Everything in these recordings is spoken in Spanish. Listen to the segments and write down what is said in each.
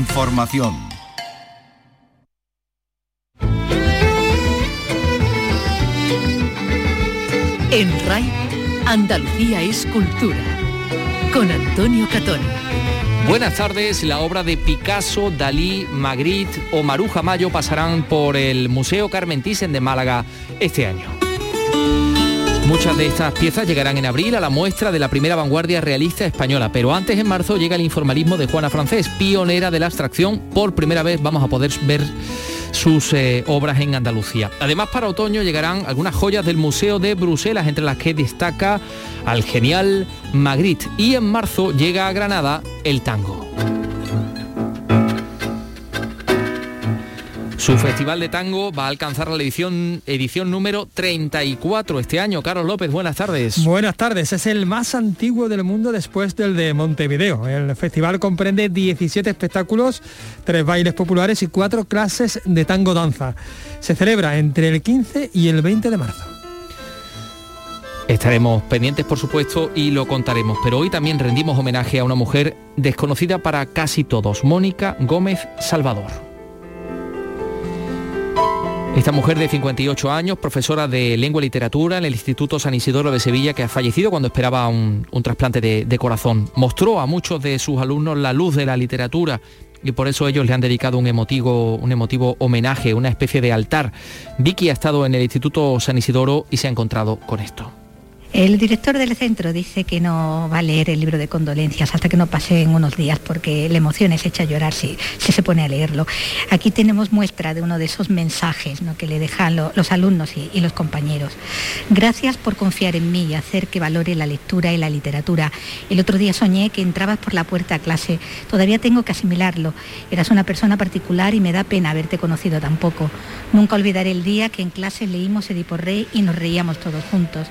Información. En RAI, Andalucía es cultura. Con Antonio Catón. Buenas tardes, la obra de Picasso, Dalí, Magritte o Maruja Mayo pasarán por el Museo Carmen Thyssen de Málaga este año. Muchas de estas piezas llegarán en abril a la muestra de la primera vanguardia realista española, pero antes en marzo llega el informalismo de Juana Francés, pionera de la abstracción. Por primera vez vamos a poder ver sus eh, obras en Andalucía. Además, para otoño llegarán algunas joyas del Museo de Bruselas, entre las que destaca al genial Magritte. Y en marzo llega a Granada el tango. Su festival de tango va a alcanzar la edición, edición número 34 este año. Carlos López, buenas tardes. Buenas tardes. Es el más antiguo del mundo después del de Montevideo. El festival comprende 17 espectáculos, tres bailes populares y cuatro clases de tango danza. Se celebra entre el 15 y el 20 de marzo. Estaremos pendientes, por supuesto, y lo contaremos. Pero hoy también rendimos homenaje a una mujer desconocida para casi todos, Mónica Gómez Salvador. Esta mujer de 58 años, profesora de lengua y literatura en el Instituto San Isidoro de Sevilla, que ha fallecido cuando esperaba un, trasplante de, de corazón, mostró a muchos de sus alumnos la luz de la literatura y por eso ellos le han dedicado un emotivo, un emotivo homenaje, una especie de altar. Vicky ha estado en el Instituto San Isidoro y se ha encontrado con esto. El director del centro dice que no va a leer el libro de condolencias hasta que no pasen unos días porque la emoción es hecha llorar si, se pone a leerlo. Aquí tenemos muestra de uno de esos mensajes que le dejan los alumnos y, y, los compañeros. Gracias por confiar en mí y hacer que valore la lectura y la literatura. El otro día soñé que entrabas por la puerta a clase. Todavía tengo que asimilarlo. Eras una persona particular y me da pena haberte conocido tan poco. Nunca olvidaré el día que en clase leímos Edipo Rey y nos reíamos todos juntos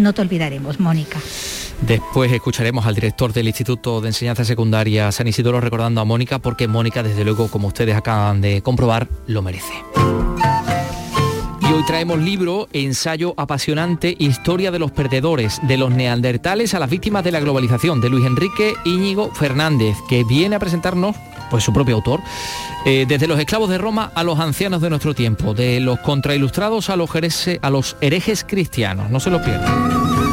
no te olvidaremos, Mónica. Después escucharemos al director del Instituto de Enseñanza Secundaria San Isidoro recordando a Mónica porque Mónica, desde luego, como ustedes acaban de comprobar, lo merece. Y hoy traemos libro, ensayo apasionante, Historia de los perdedores, de los neandertales a las víctimas de la globalización, de Luis Enrique Íñigo Fernández, que viene a presentarnos pues su propio autor, eh, desde los esclavos de Roma a los ancianos de nuestro tiempo, de los contrailustrados a los, a los herejes cristianos. No se lo pierdan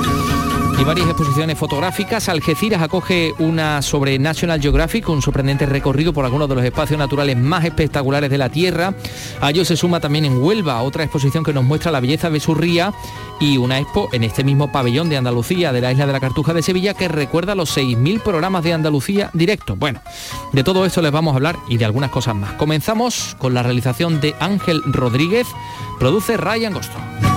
y varias exposiciones fotográficas. Algeciras acoge una sobre National Geographic, un sorprendente recorrido por algunos de los espacios naturales más espectaculares de la Tierra. A ello se suma también en Huelva otra exposición que nos muestra la belleza de su ría y una expo en este mismo pabellón de Andalucía de la isla de la Cartuja de Sevilla que recuerda los 6.000 programas de Andalucía directos. Bueno, de todo esto les vamos a hablar y de algunas cosas más. Comenzamos con la realización de Ángel Rodríguez, produce Ryan Gosto.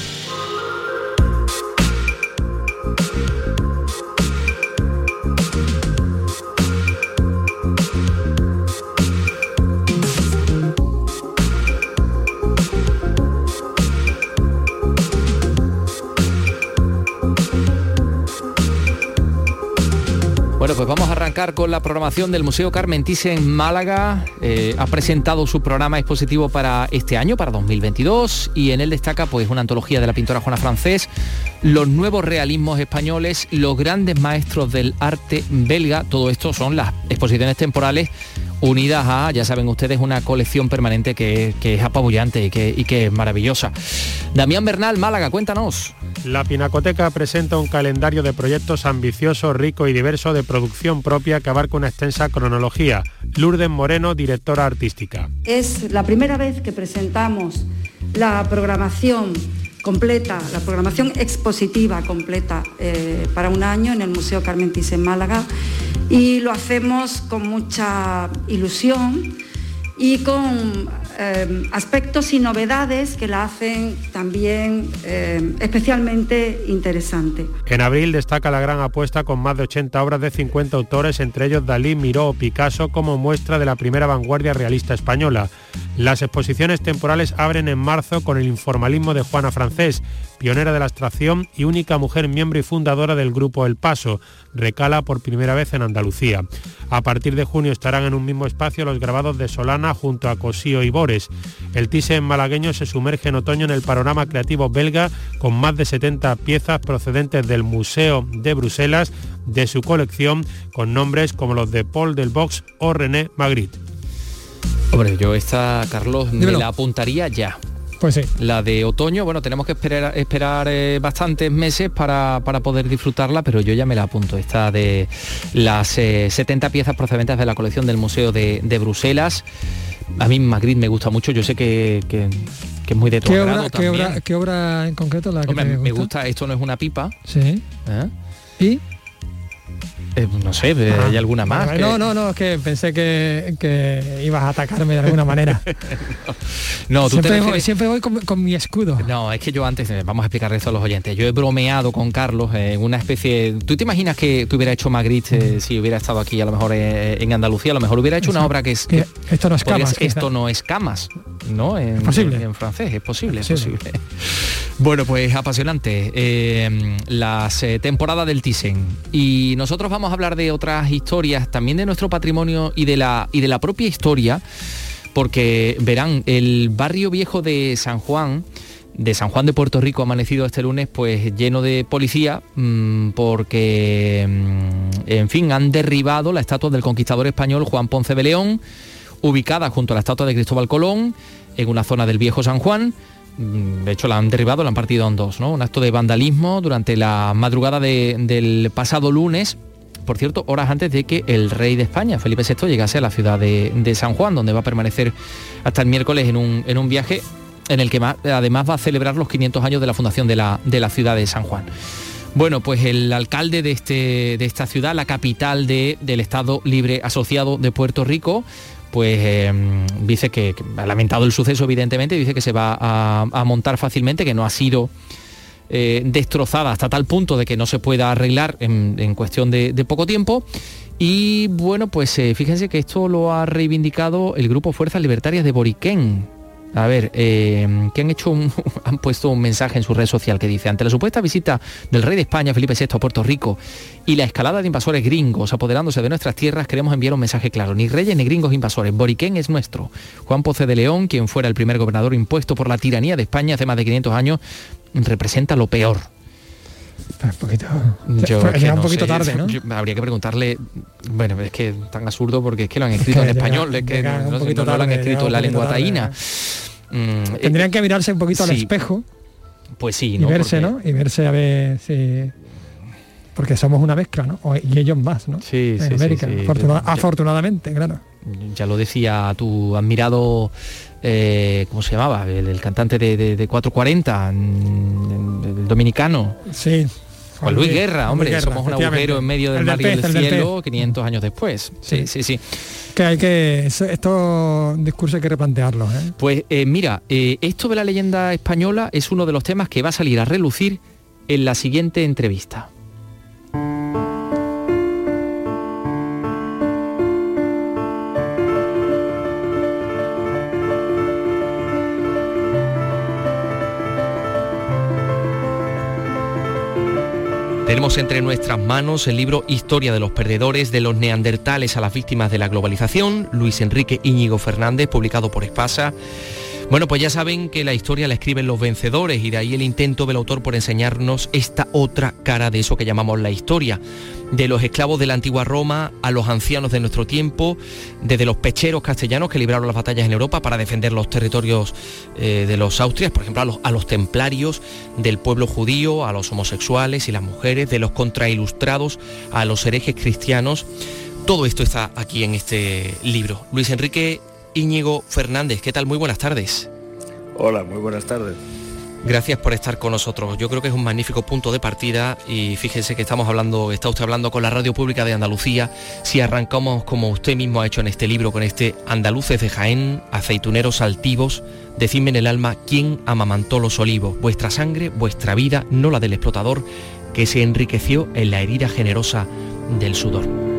Con la programación del Museo Carmen Thyssen en Málaga. Eh, ha presentado su programa expositivo para este año, para 2022, y en él destaca pues una antología de la pintora Juana Francés, los nuevos realismos españoles, los grandes maestros del arte belga. Todo esto son las exposiciones temporales unidas a, ya saben ustedes, una colección permanente que, es apabullante y que, y que es maravillosa. Damián Bernal, Málaga, cuéntanos. La Pinacoteca presenta un calendario de proyectos ambicioso, rico y diverso de producción propia que abarca una extensa cronología. Lourdes Moreno, directora artística. Es la primera vez que presentamos la programación completa, la programación expositiva completa eh, para un año en el Museo Carmen en Málaga. Y lo hacemos con mucha ilusión y con eh, aspectos y novedades que la hacen también eh, especialmente interesante. En abril destaca la gran apuesta con más de 80 obras de 50 autores, entre ellos Dalí, Miró o Picasso, como muestra de la primera vanguardia realista española. Las exposiciones temporales abren en marzo con el informalismo de Juana Francés, pionera de la abstracción y única mujer miembro y fundadora del grupo El Paso. Recala por primera vez en Andalucía. A partir de junio estarán en un mismo espacio los grabados de Solana junto a Cosío y Bores. El Thyssen malagueño se sumerge en otoño en el panorama creativo belga con más de 70 piezas procedentes del Museo de Bruselas de su colección con nombres como los de Paul del Box o René Magritte. Hombre, yo esta, Carlos, me la apuntaría ya. Pues sí. La de otoño, bueno, tenemos que esperar, esperar eh, bastantes meses para, poder disfrutarla, pero yo ya me la apunto. Esta de las 70 eh, piezas procedentes de la colección del Museo de, Bruselas. A mí Magritte me gusta mucho, yo sé que, es muy de tu ¿Qué obra, ¿qué obra, en concreto la que me, gusta? Esto no es una pipa. Sí. ¿Eh? ¿Y? Eh, no sé, ah. ¿hay alguna más? No, no, no, es que pensé que, ibas a atacarme de alguna manera. no, tú siempre, voy, siempre voy con, mi escudo. No, es que yo antes, eh, vamos a explicarle esto a los oyentes, yo he bromeado con Carlos en una especie... ¿Tú te imaginas que, tú hubiera hecho Magritte si hubiera estado aquí a lo mejor en Andalucía? A lo mejor hubiera hecho una obra que es... esto no es camas. Esto no es camas, ¿no? En, posible. En, francés, es posible, es posible. Bueno, pues apasionante. Eh, las temporadas del Thyssen. Y nosotros vamos vamos a hablar de otras historias, también de nuestro patrimonio y de la, y de la propia historia, porque verán, el barrio viejo de San Juan, de San Juan de Puerto Rico amanecido este lunes pues lleno de policía mm, porque mm, en fin han derribado la estatua del conquistador español Juan Ponce de León ubicada junto a la estatua de Cristóbal Colón en una zona del viejo San Juan mm, de hecho la han derribado, la han partido en dos, ¿no? Un acto de vandalismo durante la madrugada del pasado lunes por cierto, horas antes de que el rey de España, Felipe VI, llegase a la ciudad de, San Juan, donde va a permanecer hasta el miércoles en un, en un viaje en el que además va a celebrar los 500 años de la fundación de la, de la ciudad de San Juan. Bueno, pues el alcalde de, este, de esta ciudad, la capital del Estado Libre Asociado de Puerto Rico, pues em, dice que, ha lamentado el suceso, evidentemente, dice que se va a montar fácilmente, que no ha sido eh, destrozada hasta tal punto de que no se pueda arreglar en, cuestión de, poco tiempo. Y bueno, pues eh, fíjense que esto lo ha reivindicado el grupo Fuerzas Libertarias de Boriquén. A ver, eh, que han hecho han puesto un mensaje en su red social que dice, ante la supuesta visita del rey de España, Felipe VI, a Puerto Rico y la escalada de invasores gringos apoderándose de nuestras tierras, queremos enviar un mensaje claro. Ni reyes ni gringos invasores. Boriquén es nuestro. Juan Poce de León, quien fuera el primer gobernador impuesto por la tiranía de España hace más de 500 años, representa lo peor. Un poquito, un poquito tarde, ¿no? habría que preguntarle, bueno, es que tan absurdo porque es que lo han escrito en español, es que no, lo han escrito en la lengua taína. Mm, Tendrían eh, que mirarse un poquito al espejo. Pues sí, ¿no? Y verse, ¿no? Y verse a ver si... Porque somos una mezcla, ¿no? Y ellos más, ¿no? Sí, en América, afortunadamente, claro. Ya lo decía tu admirado eh, ¿cómo se llamaba? El, cantante de, 440, el dominicano. Sí. Juan Luis Guerra, hombre, somos un agujero en medio del mar y del, cielo 500 años después. Sí, sí, sí. Que hay que, estos discursos hay que replantearlos. ¿eh? Pues eh, mira, esto de la leyenda española es uno de los temas que va a salir a relucir en la siguiente entrevista. Tenemos entre nuestras manos el libro Historia de los perdedores de los neandertales a las víctimas de la globalización, Luis Enrique Íñigo Fernández, publicado por Espasa. Bueno, pues ya saben que la historia la escriben los vencedores y de ahí el intento del autor por enseñarnos esta otra cara de eso que llamamos la historia. De los esclavos de la antigua Roma a los ancianos de nuestro tiempo, desde los pecheros castellanos que libraron las batallas en Europa para defender los territorios eh, de los Austrias, por ejemplo, a los, a los templarios del pueblo judío, a los homosexuales y las mujeres, de los contrailustrados a los herejes cristianos. Todo esto está aquí en este libro. Luis Enrique Íñigo Fernández. ¿Qué tal? Muy buenas tardes. Hola, muy buenas tardes. Gracias por estar con nosotros. Yo creo que es un magnífico punto de partida y fíjese que estamos hablando, está usted hablando con la Radio Pública de Andalucía. Si arrancamos como usted mismo ha hecho en este libro con este Andaluces de Jaén, aceituneros altivos, decidme en el alma quién amamantó los olivos, vuestra sangre, vuestra vida, no la del explotador, que se enriqueció en la herida generosa del sudor.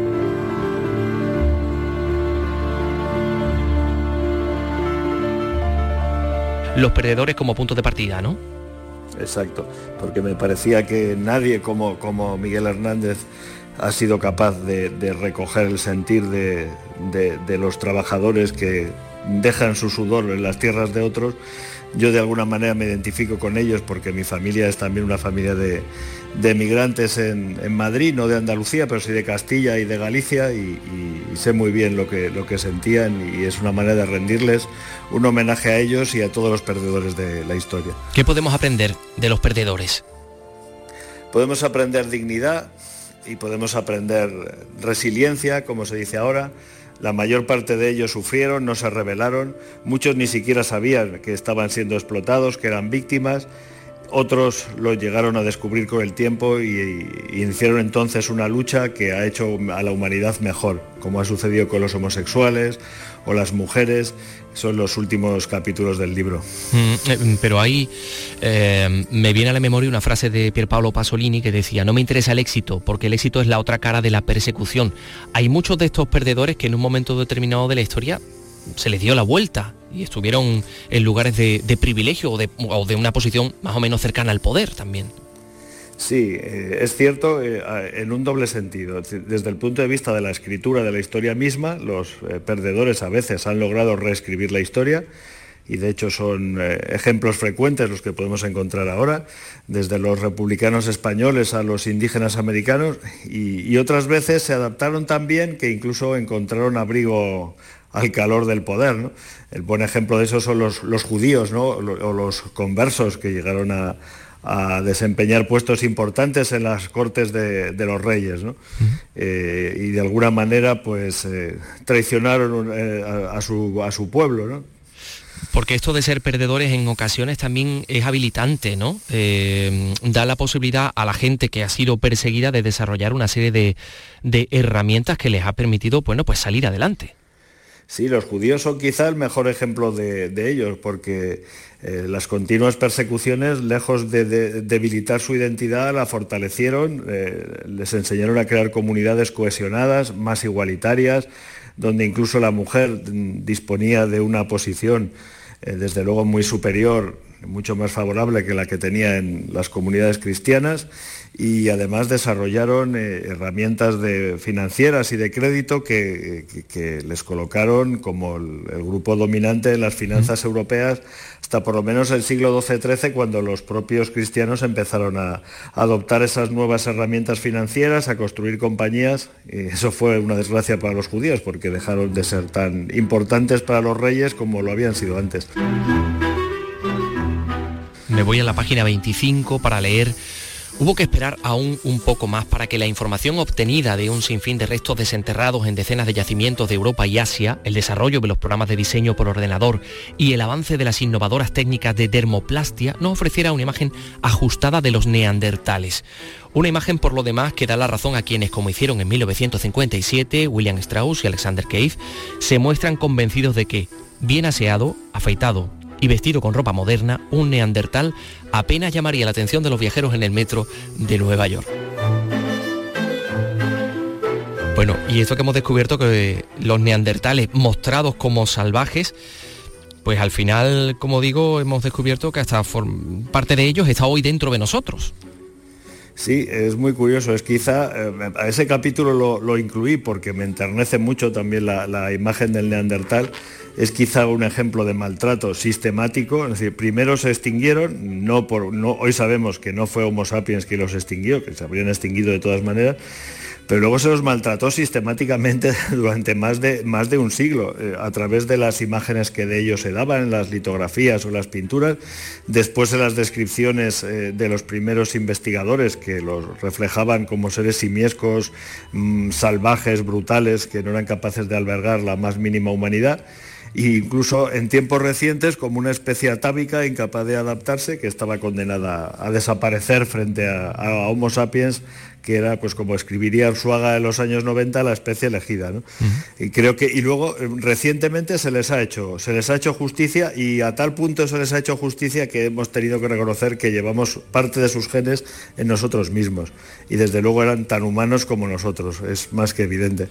Los perdedores como punto de partida, ¿no? exacto, porque me parecía que nadie como, como Miguel Hernández ha sido capaz de, recoger el sentir de, los trabajadores que dejan su sudor en las tierras de otros. Yo de alguna manera me identifico con ellos porque mi familia es también una familia de, de migrantes en, Madrid, no de Andalucía, pero sí de Castilla y de Galicia y, sé muy bien lo que, lo que sentían y es una manera de rendirles un homenaje a ellos y a todos los perdedores de la historia. ¿Qué podemos aprender de los perdedores? Podemos aprender dignidad y podemos aprender resiliencia, como se dice ahora. La mayor parte de ellos sufrieron, no se rebelaron, muchos ni siquiera sabían que estaban siendo explotados, que eran víctimas otros lo llegaron a descubrir con el tiempo y, hicieron entonces una lucha que ha hecho a la humanidad mejor, como ha sucedido con los homosexuales o las mujeres. Son los últimos capítulos del libro. Mm, eh, pero ahí eh, me viene a la memoria una frase de Pierpaolo Pasolini que decía, no me interesa el éxito, porque el éxito es la otra cara de la persecución. Hay muchos de estos perdedores que en un momento determinado de la historia se les dio la vuelta y estuvieron en lugares de, privilegio o de, una posición más o menos cercana al poder también. Sí, eh, es cierto eh, en un doble sentido. Desde el punto de vista de la escritura de la historia misma, los eh, perdedores a veces han logrado reescribir la historia y de hecho son ejemplos frecuentes los que podemos encontrar ahora, desde los republicanos españoles a los indígenas americanos y, otras veces se adaptaron tan bien que incluso encontraron abrigo al calor del poder. El buen ejemplo de eso son los, judíos o los conversos que llegaron a, desempeñar puestos importantes en las cortes de, los reyes eh, y de alguna manera pues eh, traicionaron eh, a, su, a, su, pueblo. Porque esto de ser perdedores en ocasiones también es habilitante, ¿no? da la posibilidad a la gente que ha sido perseguida de desarrollar una serie de, de herramientas que les ha permitido, bueno, pues salir adelante. Sí, los judíos son quizá el mejor ejemplo de, ellos, porque eh, las continuas persecuciones, lejos de, debilitar su identidad, la fortalecieron, eh, les enseñaron a crear comunidades cohesionadas, más igualitarias, donde incluso la mujer disponía de una posición, eh, desde luego, muy superior, mucho más favorable que la que tenía en las comunidades cristianas y además desarrollaron eh, herramientas de financieras y de crédito que, les colocaron como el, grupo dominante en las finanzas europeas hasta por lo menos el siglo XII-XIII cuando los propios cristianos empezaron a, adoptar esas nuevas herramientas financieras, a construir compañías y eso fue una desgracia para los judíos porque dejaron de ser tan importantes para los reyes como lo habían sido antes. Me voy a la página 25 para leer Hubo que esperar aún un poco más para que la información obtenida de un sinfín de restos desenterrados en decenas de yacimientos de Europa y Asia, el desarrollo de los programas de diseño por ordenador y el avance de las innovadoras técnicas de dermoplastia no ofreciera una imagen ajustada de los neandertales. Una imagen por lo demás que da la razón a quienes, como hicieron en 1957 William Strauss y Alexander Cave, se muestran convencidos de que, bien aseado, afeitado y vestido con ropa moderna, un neandertal apenas llamaría la atención de los viajeros en el metro de Nueva York. Bueno, y esto que hemos descubierto que los neandertales mostrados como salvajes, pues al final, como digo, hemos descubierto que hasta parte de ellos está hoy dentro de nosotros. Sí, es muy curioso. Es quizá, eh, a ese capítulo lo, incluí porque me enternece mucho también la, imagen del neandertal. Es quizá un ejemplo de maltrato sistemático. Es decir, primero se extinguieron, no por, no, hoy sabemos que no fue Homo sapiens quien los extinguió, que se habrían extinguido de todas maneras, pero luego se los maltrató sistemáticamente durante más de, más de un siglo, eh, a través de las imágenes que de ellos se daban, las litografías o las pinturas, después en las descripciones eh, de los primeros investigadores que los reflejaban como seres simiescos, mm, salvajes, brutales, que no eran capaces de albergar la más mínima humanidad e incluso en tiempos recientes como una especie atávica incapaz de adaptarse que estaba condenada a desaparecer frente a Homo sapiens que era pues como escribiría Arzuaga en los años 90 la especie elegida. Y creo que, y luego eh, recientemente se les ha hecho, se les ha hecho justicia y a tal punto se les ha hecho justicia que hemos tenido que reconocer que llevamos parte de sus genes en nosotros mismos. Y desde luego eran tan humanos como nosotros, es más que evidente.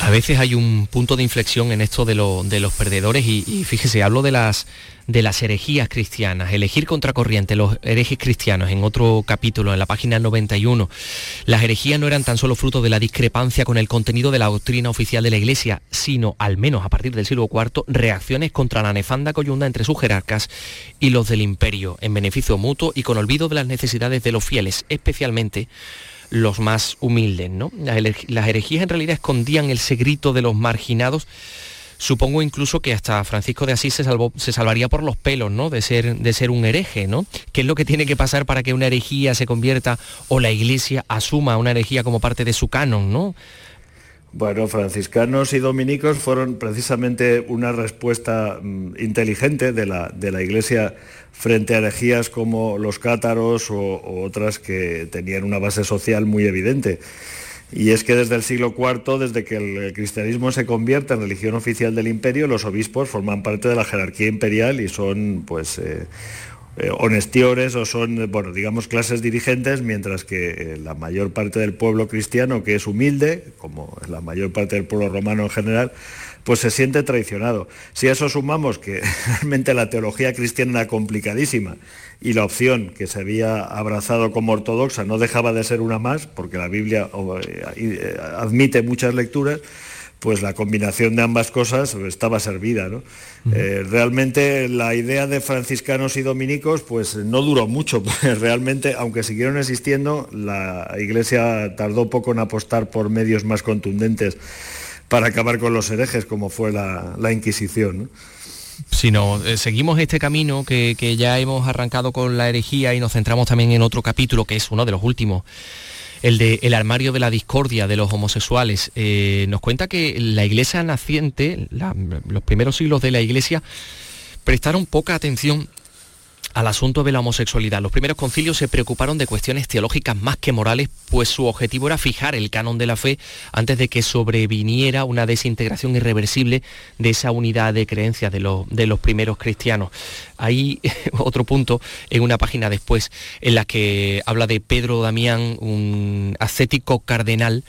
A veces hay un punto de inflexión en esto de, de los perdedores y, fíjese, hablo de las de las herejías cristianas, elegir contracorriente los herejes cristianos en otro capítulo, en la página 91. Las herejías no eran tan solo fruto de la discrepancia con el contenido de la doctrina oficial de la Iglesia, sino, al menos a partir del siglo IV, reacciones contra la nefanda coyunda entre sus jerarcas y los del imperio, en beneficio mutuo y con olvido de las necesidades de los fieles, especialmente los más humildes. ¿no? Las herejías en realidad escondían el secreto de los marginados supongo incluso que hasta Francisco de Asís se, se salvaría por los pelos, ¿no? De ser, de ser un hereje, ¿no? ¿Qué es lo que tiene que pasar para que una herejía se convierta o la iglesia asuma una herejía como parte de su canon, ¿no? Bueno, franciscanos y dominicos fueron precisamente una respuesta mm, inteligente de la, de la Iglesia frente a herejías como los cátaros o otras que tenían una base social muy evidente. Y es que desde el siglo IV, desde que el cristianismo se convierte en religión oficial del imperio, los obispos forman parte de la jerarquía imperial y son pues eh, eh, honestiores o son, bueno, digamos, clases dirigentes, mientras que eh, la mayor parte del pueblo cristiano, que es humilde, como la mayor parte del pueblo romano en general, pues se siente traicionado. Si a eso sumamos que realmente la teología cristiana era complicadísima y la opción que se había abrazado como ortodoxa no dejaba de ser una más, porque la Biblia eh, eh, admite muchas lecturas, pues la combinación de ambas cosas estaba servida. Eh, realmente la idea de franciscanos y dominicos pues no duró mucho, realmente, aunque siguieron existiendo, la Iglesia tardó poco en apostar por medios más contundentes para acabar con los herejes, como fue la, Inquisición sino eh, seguimos este camino que, ya hemos arrancado con la herejía y nos centramos también en otro capítulo que es uno de los últimos, el de el armario de la discordia de los homosexuales. Eh, nos cuenta que la iglesia naciente, los primeros siglos de la iglesia, prestaron poca atención al asunto de la homosexualidad. Los primeros concilios se preocuparon de cuestiones teológicas más que morales, pues su objetivo era fijar el canon de la fe antes de que sobreviniera una desintegración irreversible de esa unidad de creencias de, de los primeros cristianos. Hay otro punto en una página después en la que habla de Pedro Damián, un ascético cardenal,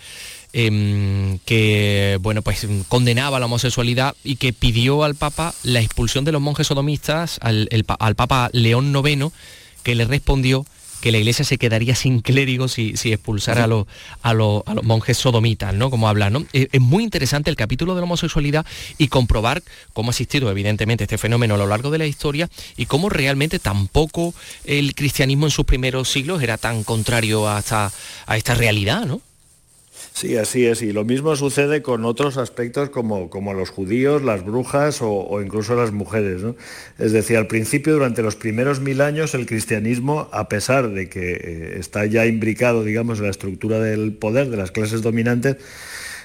Em, que bueno, pues condenaba la homosexualidad y que pidió al Papa la expulsión de los monjes sodomistas, al, Papa León IX, que le respondió que la iglesia se quedaría sin clérigos si, expulsara a los, a, los, monjes sodomitas, ¿no? Como habla, ¿no? Es, es, muy interesante el capítulo de la homosexualidad y comprobar cómo ha existido evidentemente este fenómeno a lo largo de la historia y cómo realmente tampoco el cristianismo en sus primeros siglos era tan contrario a a esta realidad, ¿no? Sí, así es. Y lo mismo sucede con otros aspectos como, como los judíos, las brujas o, incluso las mujeres. Es decir, al principio, durante los primeros mil años, el cristianismo, a pesar de que eh, está ya imbricado, digamos, en la estructura del poder de las clases dominantes,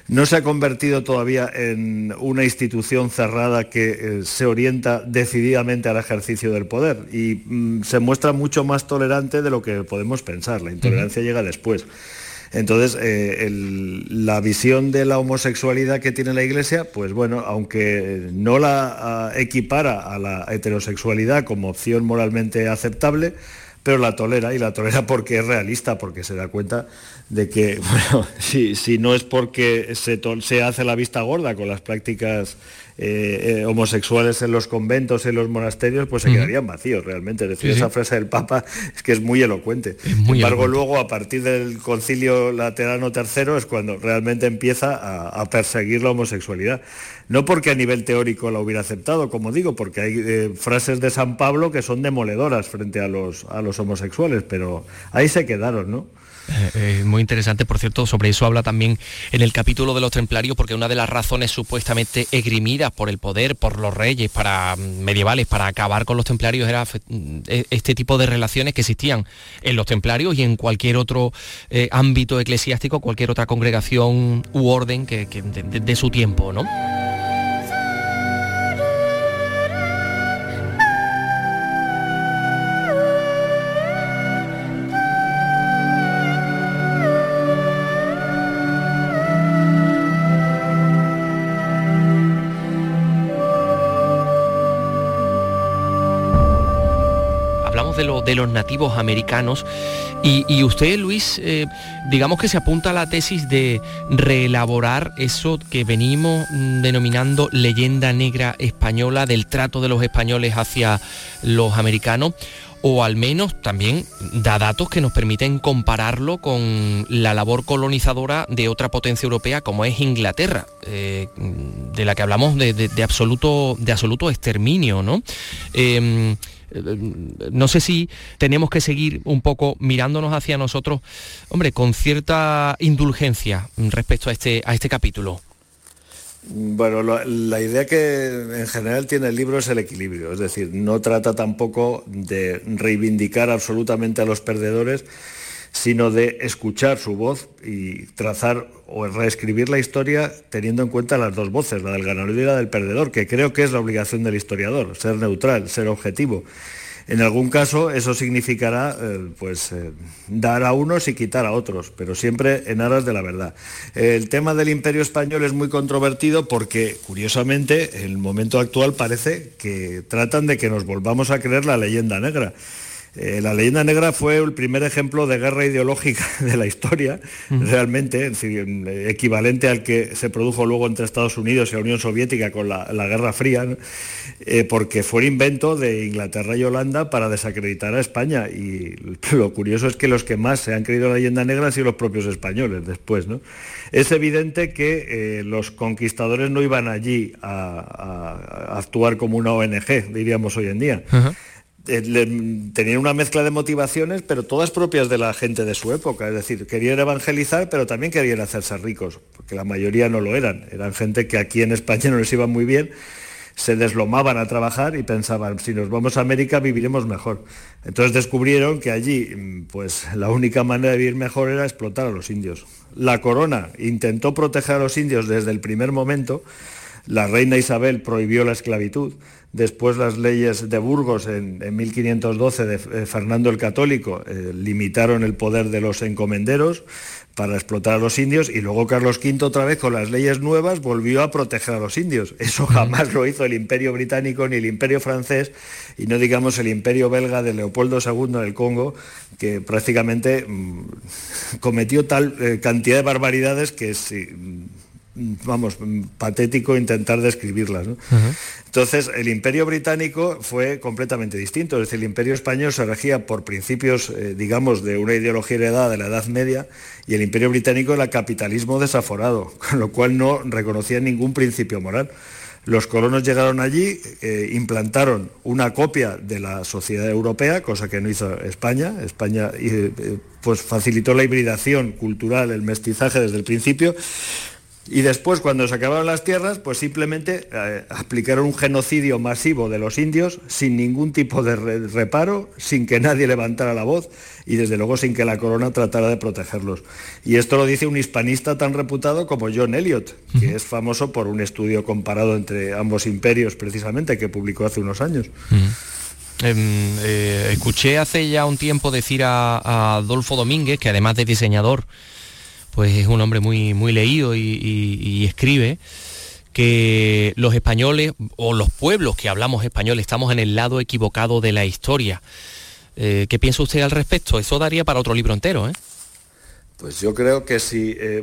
no se ha convertido todavía en una institución cerrada que eh, se orienta decididamente al ejercicio del poder y mm, se muestra mucho más tolerante de lo que podemos pensar. La intolerancia llega después. Entonces, eh, la visión de la homosexualidad que tiene la Iglesia, pues bueno, aunque no la ah, equipara a la heterosexualidad como opción moralmente aceptable, pero la tolera y la tolera porque es realista, porque se da cuenta de que, bueno, si, no es porque se hace la vista gorda con las prácticas eh, eh, homosexuales en los conventos, en los monasterios, pues se quedarían vacíos realmente. Es decir, esa frase del Papa es que es muy elocuente. Sin embargo, luego, a partir del concilio laterano tercero, es cuando realmente empieza a, perseguir la homosexualidad. No porque a nivel teórico la hubiera aceptado, como digo, porque hay eh, frases de San Pablo que son demoledoras frente a los, a los homosexuales, pero ahí se quedaron, ¿no? Eh, muy interesante, por cierto, sobre eso habla también en el capítulo de los templarios, porque una de las razones supuestamente esgrimidas por el poder, por los reyes para mm, medievales, para acabar con los templarios, era mm, e, este tipo de relaciones que existían en los templarios y en cualquier otro eh, ámbito eclesiástico, cualquier otra congregación u orden que, de, de su tiempo, ¿no? Los nativos americanos. Y, usted, Luis, eh, digamos que se apunta a la tesis de reelaborar eso que venimos denominando leyenda negra española del trato de los españoles hacia los americanos o al menos también da datos que nos permiten compararlo con la labor colonizadora de otra potencia europea como es Inglaterra, eh, de la que hablamos de, absoluto, de absoluto exterminio, ¿no? Em, no sé si tenemos que seguir un poco mirándonos hacia nosotros, hombre, con cierta indulgencia respecto a este, a este capítulo. Bueno, la, idea que en general tiene el libro es el equilibrio, es decir, no trata tampoco de reivindicar absolutamente a los perdedores, sino de escuchar su voz y trazar o reescribir la historia teniendo en cuenta las dos voces, la del ganador y la del perdedor, que creo que es la obligación del historiador, ser neutral, ser objetivo. En algún caso eso significará eh, pues, eh, dar a unos y quitar a otros, pero siempre en aras de la verdad. El tema del imperio español es muy controvertido porque, curiosamente, en el momento actual parece que tratan de que nos volvamos a creer la leyenda negra. Eh, la leyenda negra fue el primer ejemplo de guerra ideológica de la historia, realmente, equivalente al que se produjo luego entre Estados Unidos y la Unión Soviética con la, Guerra Fría, eh, porque fue el invento de Inglaterra y Holanda para desacreditar a España. Y lo curioso es que los que más se han creído la leyenda negra han sido los propios españoles después. ¿no? Es evidente que eh, los conquistadores no iban allí a, actuar como una ONG, diríamos hoy en día. Tenían una mezcla de motivaciones, pero todas propias de la gente de su época. Es decir, querían evangelizar, pero también querían hacerse ricos, porque la mayoría no lo eran. Eran gente que aquí en España no les iba muy bien, se deslomaban a trabajar y pensaban, si nos vamos a América viviremos mejor. Entonces descubrieron que allí, mm, pues la única manera de vivir mejor era explotar a los indios. La corona intentó proteger a los indios desde el primer momento. La reina Isabel prohibió la esclavitud Después las leyes de Burgos en, 1512 de eh, Fernando el Católico eh, limitaron el poder de los encomenderos para explotar a los indios y luego Carlos V otra vez con las leyes nuevas volvió a proteger a los indios. Eso jamás lo hizo el imperio británico ni el imperio francés y no digamos el imperio belga de Leopoldo II del Congo que prácticamente mm, cometió tal eh, cantidad de barbaridades que si, vamos, patético intentar describirlas. Entonces, el imperio británico fue completamente distinto, es decir, el imperio español se regía por principios, eh, digamos, de una ideología heredada de la Edad Media y el imperio británico era capitalismo desaforado, con lo cual no reconocía ningún principio moral. Los colonos llegaron allí, eh, implantaron una copia de la sociedad europea, cosa que no hizo España. España eh, pues facilitó la hibridación cultural, el mestizaje desde el principio, y después, cuando se acabaron las tierras, pues simplemente eh, aplicaron un genocidio masivo de los indios sin ningún tipo de reparo, sin que nadie levantara la voz y desde luego sin que la corona tratara de protegerlos. Y esto lo dice un hispanista tan reputado como John Eliot, que es famoso por un estudio comparado entre ambos imperios precisamente que publicó hace unos años. Em, eh, escuché hace ya un tiempo decir a Adolfo Domínguez, que además de diseñador, pues es un hombre muy, muy leído y, escribe que los españoles o los pueblos que hablamos español estamos en el lado equivocado de la historia. Eh, ¿Qué piensa usted al respecto? Eso daría para otro libro entero, ¿eh? Pues yo creo que si eh,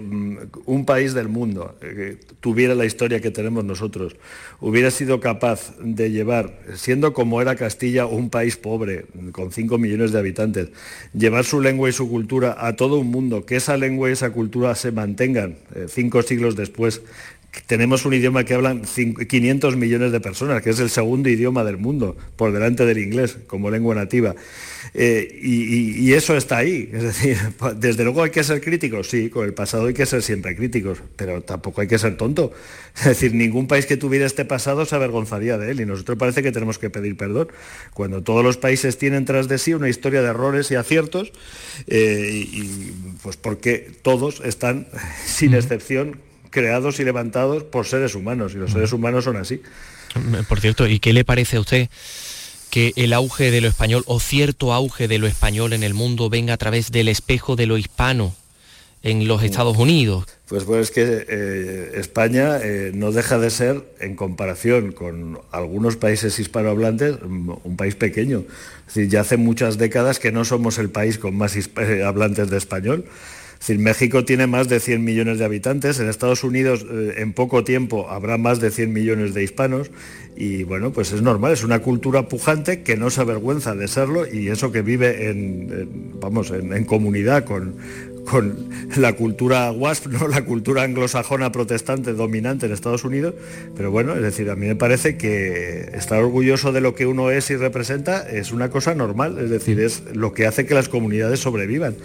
un país del mundo eh, tuviera la historia que tenemos nosotros, hubiera sido capaz de llevar, siendo como era Castilla un país pobre, con 5 millones de habitantes, llevar su lengua y su cultura a todo un mundo, que esa lengua y esa cultura se mantengan eh, cinco siglos después, tenemos un idioma que hablan 500 millones de personas, que es el segundo idioma del mundo, por delante del inglés como lengua nativa. Eh, y, eso está ahí. Es decir, desde luego hay que ser críticos, sí, con el pasado hay que ser siempre críticos, pero tampoco hay que ser tonto. Es decir, ningún país que tuviera este pasado se avergonzaría de él y nosotros parece que tenemos que pedir perdón. Cuando todos los países tienen tras de sí una historia de errores y aciertos, eh, y, pues porque todos están, sin excepción, creados y levantados por seres humanos y los seres humanos son así. Por cierto, ¿y qué le parece a usted? que el auge de lo español o cierto auge de lo español en el mundo venga a través del espejo de lo hispano en los Estados Unidos. Pues bueno, es que eh, España eh, no deja de ser, en comparación con algunos países hispanohablantes, un país pequeño. Es decir, ya hace muchas décadas que no somos el país con más eh, hablantes de español. Decir, México tiene más de 100 millones de habitantes, en Estados Unidos en poco tiempo habrá más de 100 millones de hispanos y bueno, pues es normal, es una cultura pujante que no se avergüenza de serlo y eso que vive en, vamos, en comunidad con, con la cultura WASP, ¿no? la cultura anglosajona protestante dominante en Estados Unidos, pero bueno, es decir, a mí me parece que estar orgulloso de lo que uno es y representa es una cosa normal, es decir, es lo que hace que las comunidades sobrevivan.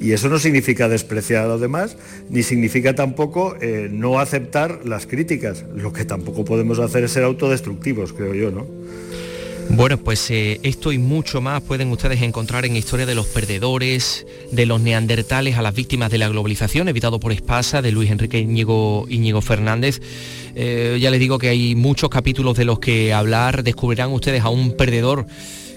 Y eso no significa despreciar a los demás, ni significa tampoco eh, no aceptar las críticas. Lo que tampoco podemos hacer es ser autodestructivos, creo yo, ¿no? Bueno, pues eh, esto y mucho más pueden ustedes encontrar en Historia de los Perdedores, de los neandertales a las víctimas de la globalización, evitado por Espasa, de Luis Enrique Íñigo, Íñigo Fernández. Eh, ya les digo que hay muchos capítulos de los que hablar, descubrirán ustedes a un perdedor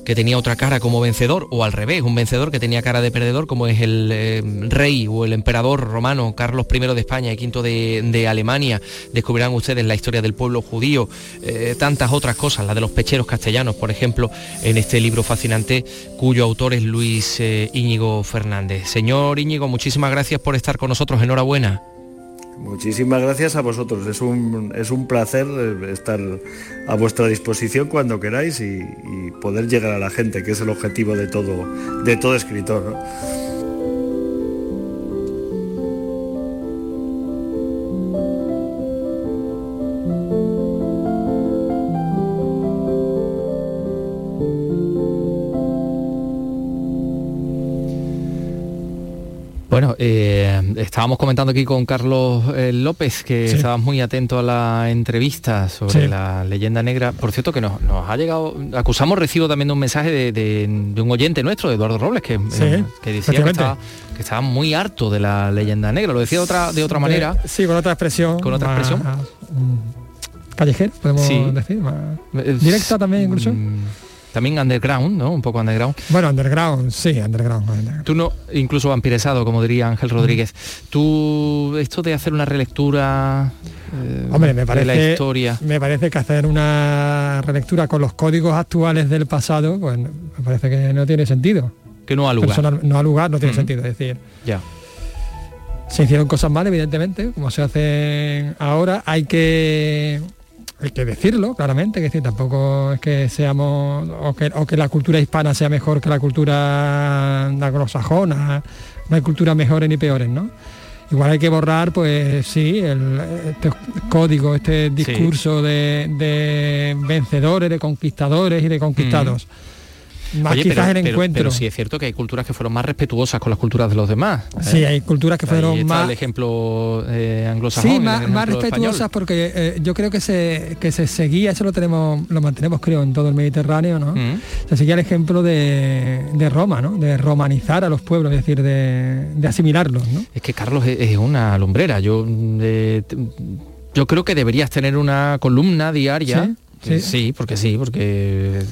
que tenía otra cara como vencedor, o al revés, un vencedor que tenía cara de perdedor, como es el eh, rey o el emperador romano Carlos I de España y V de, Alemania. Descubrirán ustedes la historia del pueblo judío, eh, tantas otras cosas, la de los pecheros castellanos, por ejemplo, en este libro fascinante cuyo autor es Luis eh, Íñigo Fernández. Señor Íñigo, muchísimas gracias por estar con nosotros. Enhorabuena. Muchísimas gracias a vosotros. Es un, es un placer eh, estar a vuestra disposición cuando queráis y, poder llegar a la gente, que es el objetivo de todo, de todo escritor. Bueno, eh, estábamos comentando aquí con Carlos eh, López que estabas muy atento a la entrevista sobre la leyenda negra. Por cierto, que nos, ha llegado, acusamos recibo también de un mensaje de, un oyente nuestro, de Eduardo Robles, que, eh, que decía que estaba, muy harto de la leyenda negra. Lo decía de otra, de otra manera. Sí, con otra expresión. Con otra expresión. Mm, callejera, podemos decir. directa también incluso. Mm, también underground, ¿no? Un poco underground. Bueno, underground, sí, underground. Tú no, incluso vampiresado, como diría Ángel mm. Rodríguez. Tú, esto de hacer una relectura eh, Hombre, me parece, de la historia. Me parece que hacer una relectura con los códigos actuales del pasado, pues me parece que no tiene sentido. Que no ha lugar. no ha lugar, no tiene mm. sentido. Es decir, ya. Se hicieron cosas mal, evidentemente, como se hace ahora. Hay que hay que decirlo claramente, que decir, tampoco es que seamos, o que, la cultura hispana sea mejor que la cultura anglosajona, no hay culturas mejores ni peores, ¿no? Igual hay que borrar, pues sí, el, este código, este discurso de, vencedores, de conquistadores y de conquistados. Más quizás el encuentro. Pero, sí es cierto que hay culturas que fueron más respetuosas con las culturas de los demás. Sí, ¿eh? hay culturas que fueron más... el ejemplo eh, anglosajón. Sí, más, respetuosas porque eh, yo creo que se, que se seguía, eso lo tenemos, lo mantenemos creo en todo el Mediterráneo, ¿no? Mm. Se seguía el ejemplo de, de, Roma, ¿no? De romanizar a los pueblos, es decir, de, de asimilarlos, ¿no? Es que Carlos es, una lumbrera. Yo, yo creo que deberías tener una columna diaria. ¿Sí? sí, porque sí, porque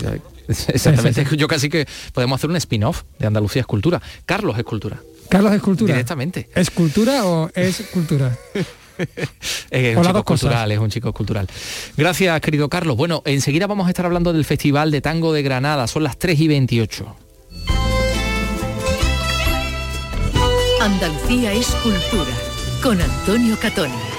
Exactamente, yo casi que podemos hacer un spin-off de Andalucía Escultura. Carlos Escultura. Carlos Escultura. Directamente. ¿Es cultura o es cultura? es un chico cultural, es un chico cultural. Gracias, querido Carlos. Bueno, enseguida vamos a estar hablando del Festival de Tango de Granada. Son las 3 y 28. Andalucía es cultura. Con Antonio Catoni.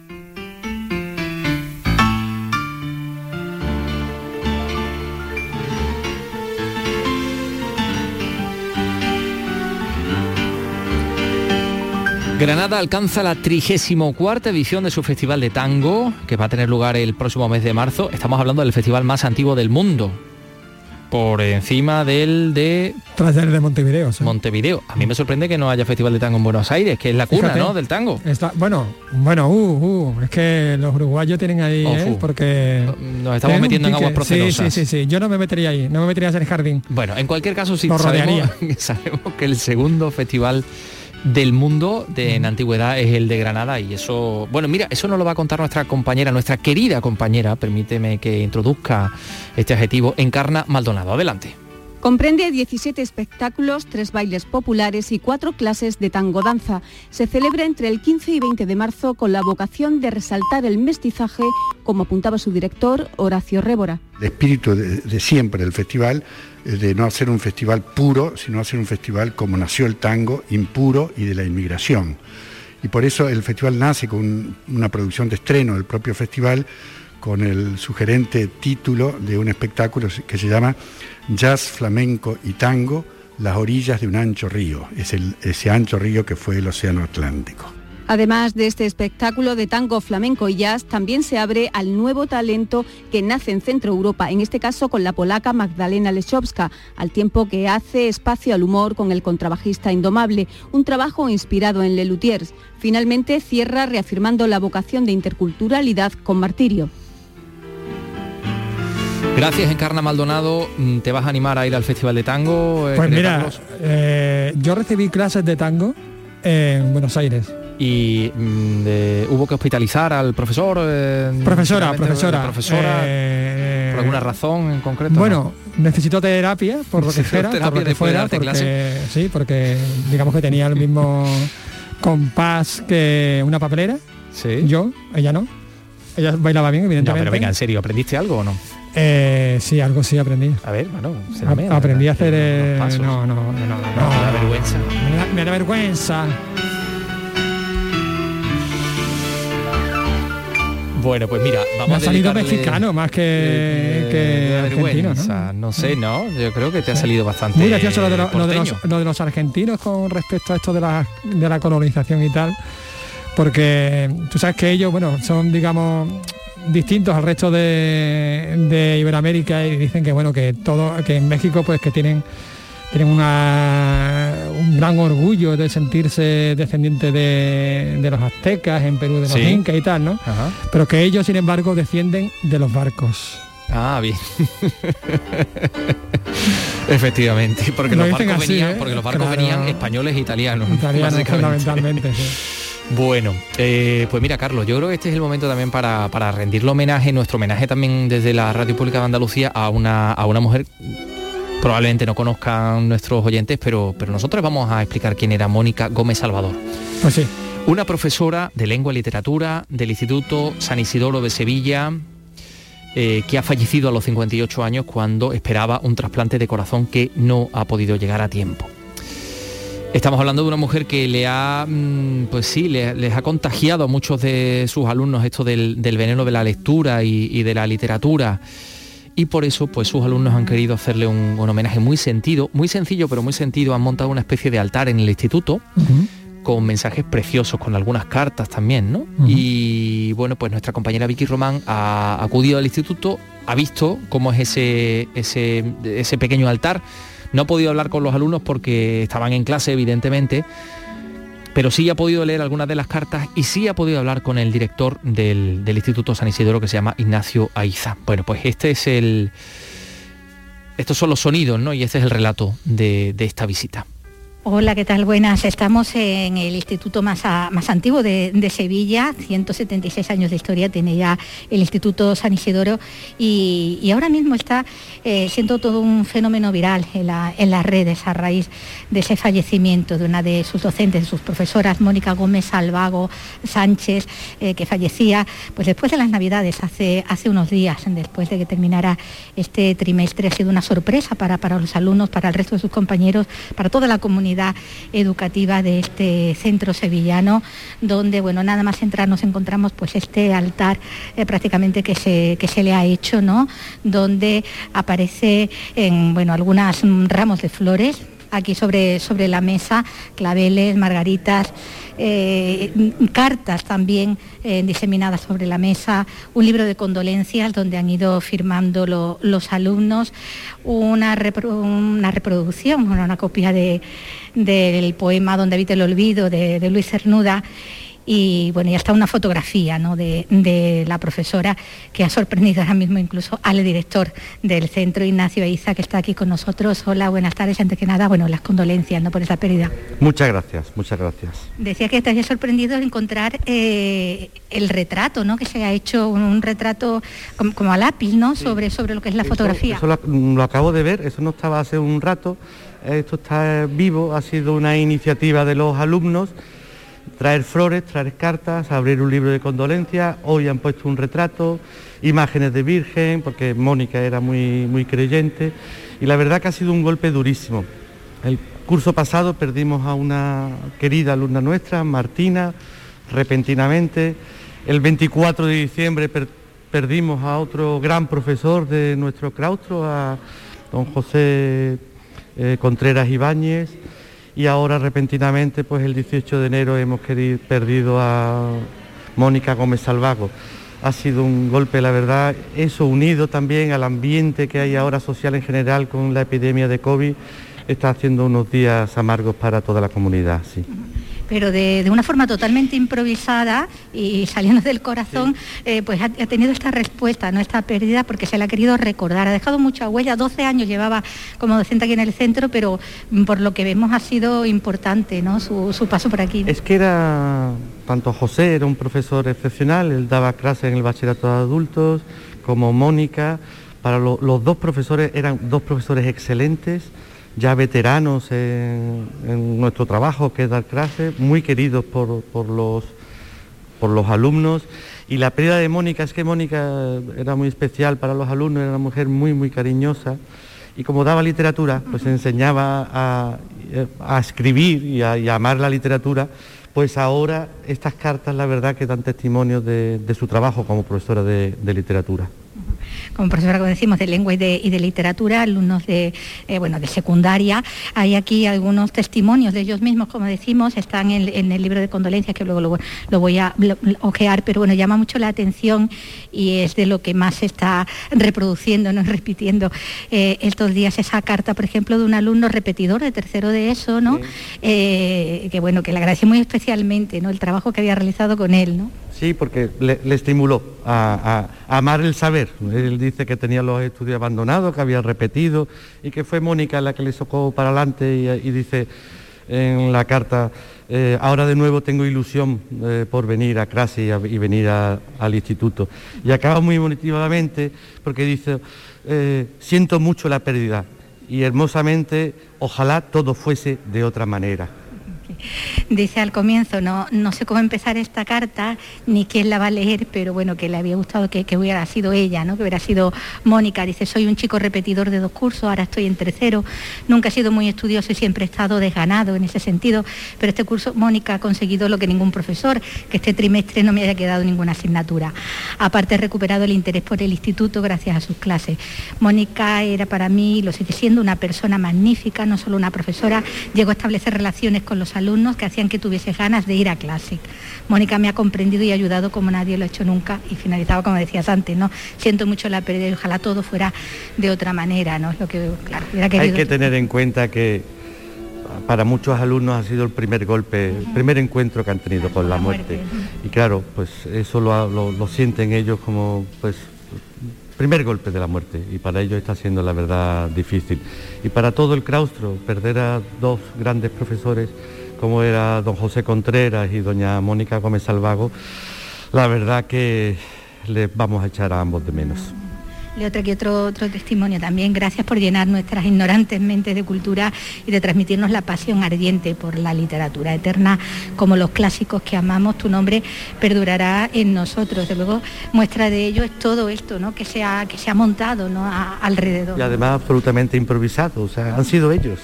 Granada alcanza la 34 edición de su Festival de Tango, que va a tener lugar el próximo mes de marzo. Estamos hablando del festival más antiguo del mundo. por encima del de de Montevideo. Montevideo. A mí me sorprende que no haya festival de tango en Buenos Aires, que es la cuna, ¿no? Del tango. Está, bueno, bueno, uh, uh, es que los uruguayos tienen ahí, oh, ¿eh? porque nos estamos metiendo en aguas procedencias. Sí, sí, sí, sí. Yo no me metería ahí, no me metería en el jardín. Bueno, en cualquier caso sí sabemos, sabemos que el segundo festival del mundo de, en antigüedad es el de Granada y eso, bueno, mira, eso nos lo va a contar nuestra compañera, nuestra querida compañera, permíteme que introduzca este adjetivo, Encarna Maldonado. Adelante. Comprende 17 espectáculos, tres bailes populares y cuatro clases de tango danza. Se celebra entre el 15 y 20 de marzo con la vocación de resaltar el mestizaje, como apuntaba su director, Horacio Rébora. El espíritu de, siempre del festival, eh, de no hacer un festival puro, sino hacer un festival como nació el tango, impuro y de la inmigración. Y por eso el festival nace con una producción de estreno del propio festival, con el sugerente título de un espectáculo que se llama Jazz, Flamenco y Tango, las orillas de un ancho río. Es ese ancho río que fue el Océano Atlántico. Además de este espectáculo de tango, flamenco y jazz, también se abre al nuevo talento que nace en Centro Europa, en este caso con la polaca Magdalena Lechowska, al tiempo que hace espacio al humor con el contrabajista indomable, un trabajo inspirado en Lelutiers. Finalmente cierra reafirmando la vocación de interculturalidad con Martirio. Gracias, Encarna Maldonado. Mm, ¿Te vas a animar a ir al Festival de Tango? Eh, pues mira, eh, yo recibí clases de tango en Buenos Aires. ¿Y mm, hubo que hospitalizar al profesor? Eh, profesora, profesora. profesora ¿Por alguna razón en concreto? Bueno, necesitó terapia, por lo que fuera, por lo que fuera, porque, sí, porque digamos que tenía el mismo compás que una papelera. Sí. Yo, ella no. Ella bailaba bien, evidentemente. No, pero venga, en serio, ¿aprendiste algo o no? Eh, sí, algo sí aprendí. A ver, bueno, aprendí a hacer. Eh, no, no, no, no, no, Me da vergüenza. Me da, vergüenza. Bueno, pues mira, vamos me ha salido mexicano más que, que argentino, ¿no? ¿no? sé, ¿no? Yo creo que te ha salido bastante. Muy gracioso lo de, lo, de los, lo de los argentinos con respecto a esto de la, de la colonización y tal. Porque tú sabes que ellos, bueno, son, digamos, distintos al resto de, Iberoamérica y dicen que bueno que todo que en México pues que tienen tienen una, un gran orgullo de sentirse descendiente de, los aztecas, en Perú de los incas y tal, ¿no? Pero que ellos, sin embargo, descienden de los barcos. Ah, bien. Efectivamente, porque los barcos, venían, ¿eh? porque los barcos venían españoles e italianos. Italianos fundamentalmente, sí. Bueno, eh, pues mira, Carlos, yo creo que este es el momento también para, para rendirle homenaje, nuestro homenaje también desde la Radio Pública de Andalucía a una, a una mujer probablemente no conozcan nuestros oyentes, pero, pero nosotros vamos a explicar quién era Mónica Gómez Salvador. Pues sí. Una profesora de lengua y literatura del Instituto San Isidoro de Sevilla, eh, que ha fallecido a los 58 años cuando esperaba un trasplante de corazón que no ha podido llegar a tiempo. Estamos hablando de una mujer que le ha, mm, pues sí, les ha contagiado a muchos de sus alumnos esto del, veneno de la lectura y, de la literatura. Y por eso, pues sus alumnos han querido hacerle un, homenaje muy sentido, muy sencillo, pero muy sentido. Han montado una especie de altar en el instituto. con mensajes preciosos, con algunas cartas también, ¿no? Y bueno, pues nuestra compañera Vicky Román ha acudido al instituto, ha visto cómo es ese, ese, ese pequeño altar, no ha podido hablar con los alumnos porque estaban en clase, evidentemente, pero sí ha podido leer algunas de las cartas y sí ha podido hablar con el director del, Instituto San Isidoro que se llama Ignacio Aiza. Bueno, pues este es el... Estos son los sonidos, ¿no? Y este es el relato de esta visita. Hola, ¿qué tal? Buenas. Estamos en el instituto más, más antiguo de, Sevilla, 176 años de historia tiene ya el Instituto San Isidoro y, ahora mismo está eh, siendo todo un fenómeno viral en, las redes a raíz de ese fallecimiento de una de sus docentes, de sus profesoras, Mónica Gómez Salvago Sánchez, eh, que fallecía pues después de las Navidades, hace, hace unos días, después de que terminara este trimestre. Ha sido una sorpresa para, para los alumnos, para el resto de sus compañeros, para toda la comunidad educativa de este centro sevillano, donde bueno, nada más entrar nos encontramos pues este altar eh, prácticamente que se, que se le ha hecho, ¿no? Donde aparece en bueno, algunos ramos de flores aquí sobre, sobre la mesa, claveles, margaritas, eh, cartas también eh, diseminadas sobre la mesa, un libro de condolencias donde han ido firmando los alumnos, una, una reproducción, una, copia del poema Donde habita el olvido de, de Luis Cernuda y bueno, y hasta una fotografía de, la profesora que ha sorprendido ahora mismo incluso al director del centro, Ignacio Eiza, que está aquí con nosotros. Hola, buenas tardes. Antes que nada, bueno, las condolencias ¿no? por esa pérdida. Muchas gracias, muchas gracias. Decía que te había sorprendido encontrar eh, el retrato, ¿no? que se ha hecho un, retrato como, a lápiz ¿no? sobre, sobre lo que es la fotografía. Eso lo acabo de ver, eso no estaba hace un rato, esto está vivo, ha sido una iniciativa de los alumnos traer flores, traer cartas, abrir un libro de condolencias, hoy han puesto un retrato, imágenes de Virgen, porque Mónica era muy, muy creyente, y la verdad que ha sido un golpe durísimo. El curso pasado perdimos a una querida alumna nuestra, Martina, repentinamente. El 24 de diciembre perdimos a otro gran profesor de nuestro claustro, a don José eh, Contreras Ibáñez y ahora repentinamente pues el 18 de enero hemos perdido a Mónica Gómez Salvago. Ha sido un golpe, la verdad, eso unido también al ambiente que hay ahora social en general con la epidemia de COVID, está haciendo unos días amargos para toda la comunidad. Sí pero de, una forma totalmente improvisada y saliendo del corazón, eh, pues ha, tenido esta respuesta, ¿no? esta pérdida, porque se la ha querido recordar. Ha dejado mucha huella, 12 años llevaba como docente aquí en el centro, pero mm, por lo que vemos ha sido importante ¿no? su, paso por aquí. Es que era, tanto José era un profesor excepcional, él daba clases en el bachillerato de adultos, como Mónica, para los dos profesores eran dos profesores excelentes ya veteranos en, nuestro trabajo, que es dar clases, muy queridos por, los, por los alumnos. Y la pérdida de Mónica es que Mónica era muy especial para los alumnos, era una mujer muy, muy cariñosa. Y como daba literatura, pues enseñaba a, escribir y a, amar la literatura, pues ahora estas cartas, la verdad, que dan testimonio de, su trabajo como profesora de literatura como profesora, como decimos, de lengua y de, literatura, alumnos de, eh, bueno, de secundaria. Hay aquí algunos testimonios de ellos mismos, como decimos, están en, el libro de condolencias, que luego lo, voy a ojear, pero bueno, llama mucho la atención y es de lo que más se está reproduciendo, no repitiendo eh, estos días esa carta, por ejemplo, de un alumno repetidor de tercero de eso, ¿no? Eh, que bueno, que le agradecí muy especialmente, ¿no? El trabajo que había realizado con él, ¿no? Sí, porque le, estimuló a, amar el saber. Él dice que tenía los estudios abandonados, que había repetido y que fue Mónica la que le socó para adelante y, dice en la carta, eh, ahora de nuevo tengo ilusión eh, por venir a clase y, venir al instituto. Y acaba muy emotivamente porque dice, eh, siento mucho la pérdida y hermosamente, ojalá todo fuese de otra manera dice al comienzo, no, no sé cómo empezar esta carta, ni quién la va a leer, pero bueno, que le había gustado que, hubiera sido ella, ¿no? que hubiera sido Mónica. Dice, soy un chico repetidor de dos cursos, ahora estoy en tercero, nunca he sido muy estudioso y siempre he estado desganado en ese sentido, pero este curso Mónica ha conseguido lo que ningún profesor, que este trimestre no me haya quedado ninguna asignatura. Aparte he recuperado el interés por el instituto gracias a sus clases. Mónica era para mí, lo sigue siendo, una persona magnífica, no solo una profesora, llegó a establecer relaciones con los alumnos que hacían que tuviese ganas de ir a clase. Mónica me ha comprendido y ayudado como nadie lo ha hecho nunca y finalizaba como decías antes, ¿no? Siento mucho la pérdida y ojalá todo fuera de otra manera, ¿no? Es lo que, claro, Hay que tener en cuenta que para muchos alumnos ha sido el primer golpe, el primer encuentro que han tenido con la muerte. Y claro, pues eso lo, lo, sienten ellos como pues primer golpe de la muerte y para ellos está siendo la verdad difícil. Y para todo el claustro, perder a dos grandes profesores como era don José Contreras y doña Mónica Gómez Salvago, la verdad que les vamos a echar a ambos de menos. Le otro aquí otro, otro testimonio también. Gracias por llenar nuestras ignorantes mentes de cultura y de transmitirnos la pasión ardiente por la literatura eterna, como los clásicos que amamos. Tu nombre perdurará en nosotros. De luego, muestra de ello es todo esto, ¿no? Que se ha, que se ha montado, ¿no? alrededor. Y además absolutamente improvisado. O sea, han sido ellos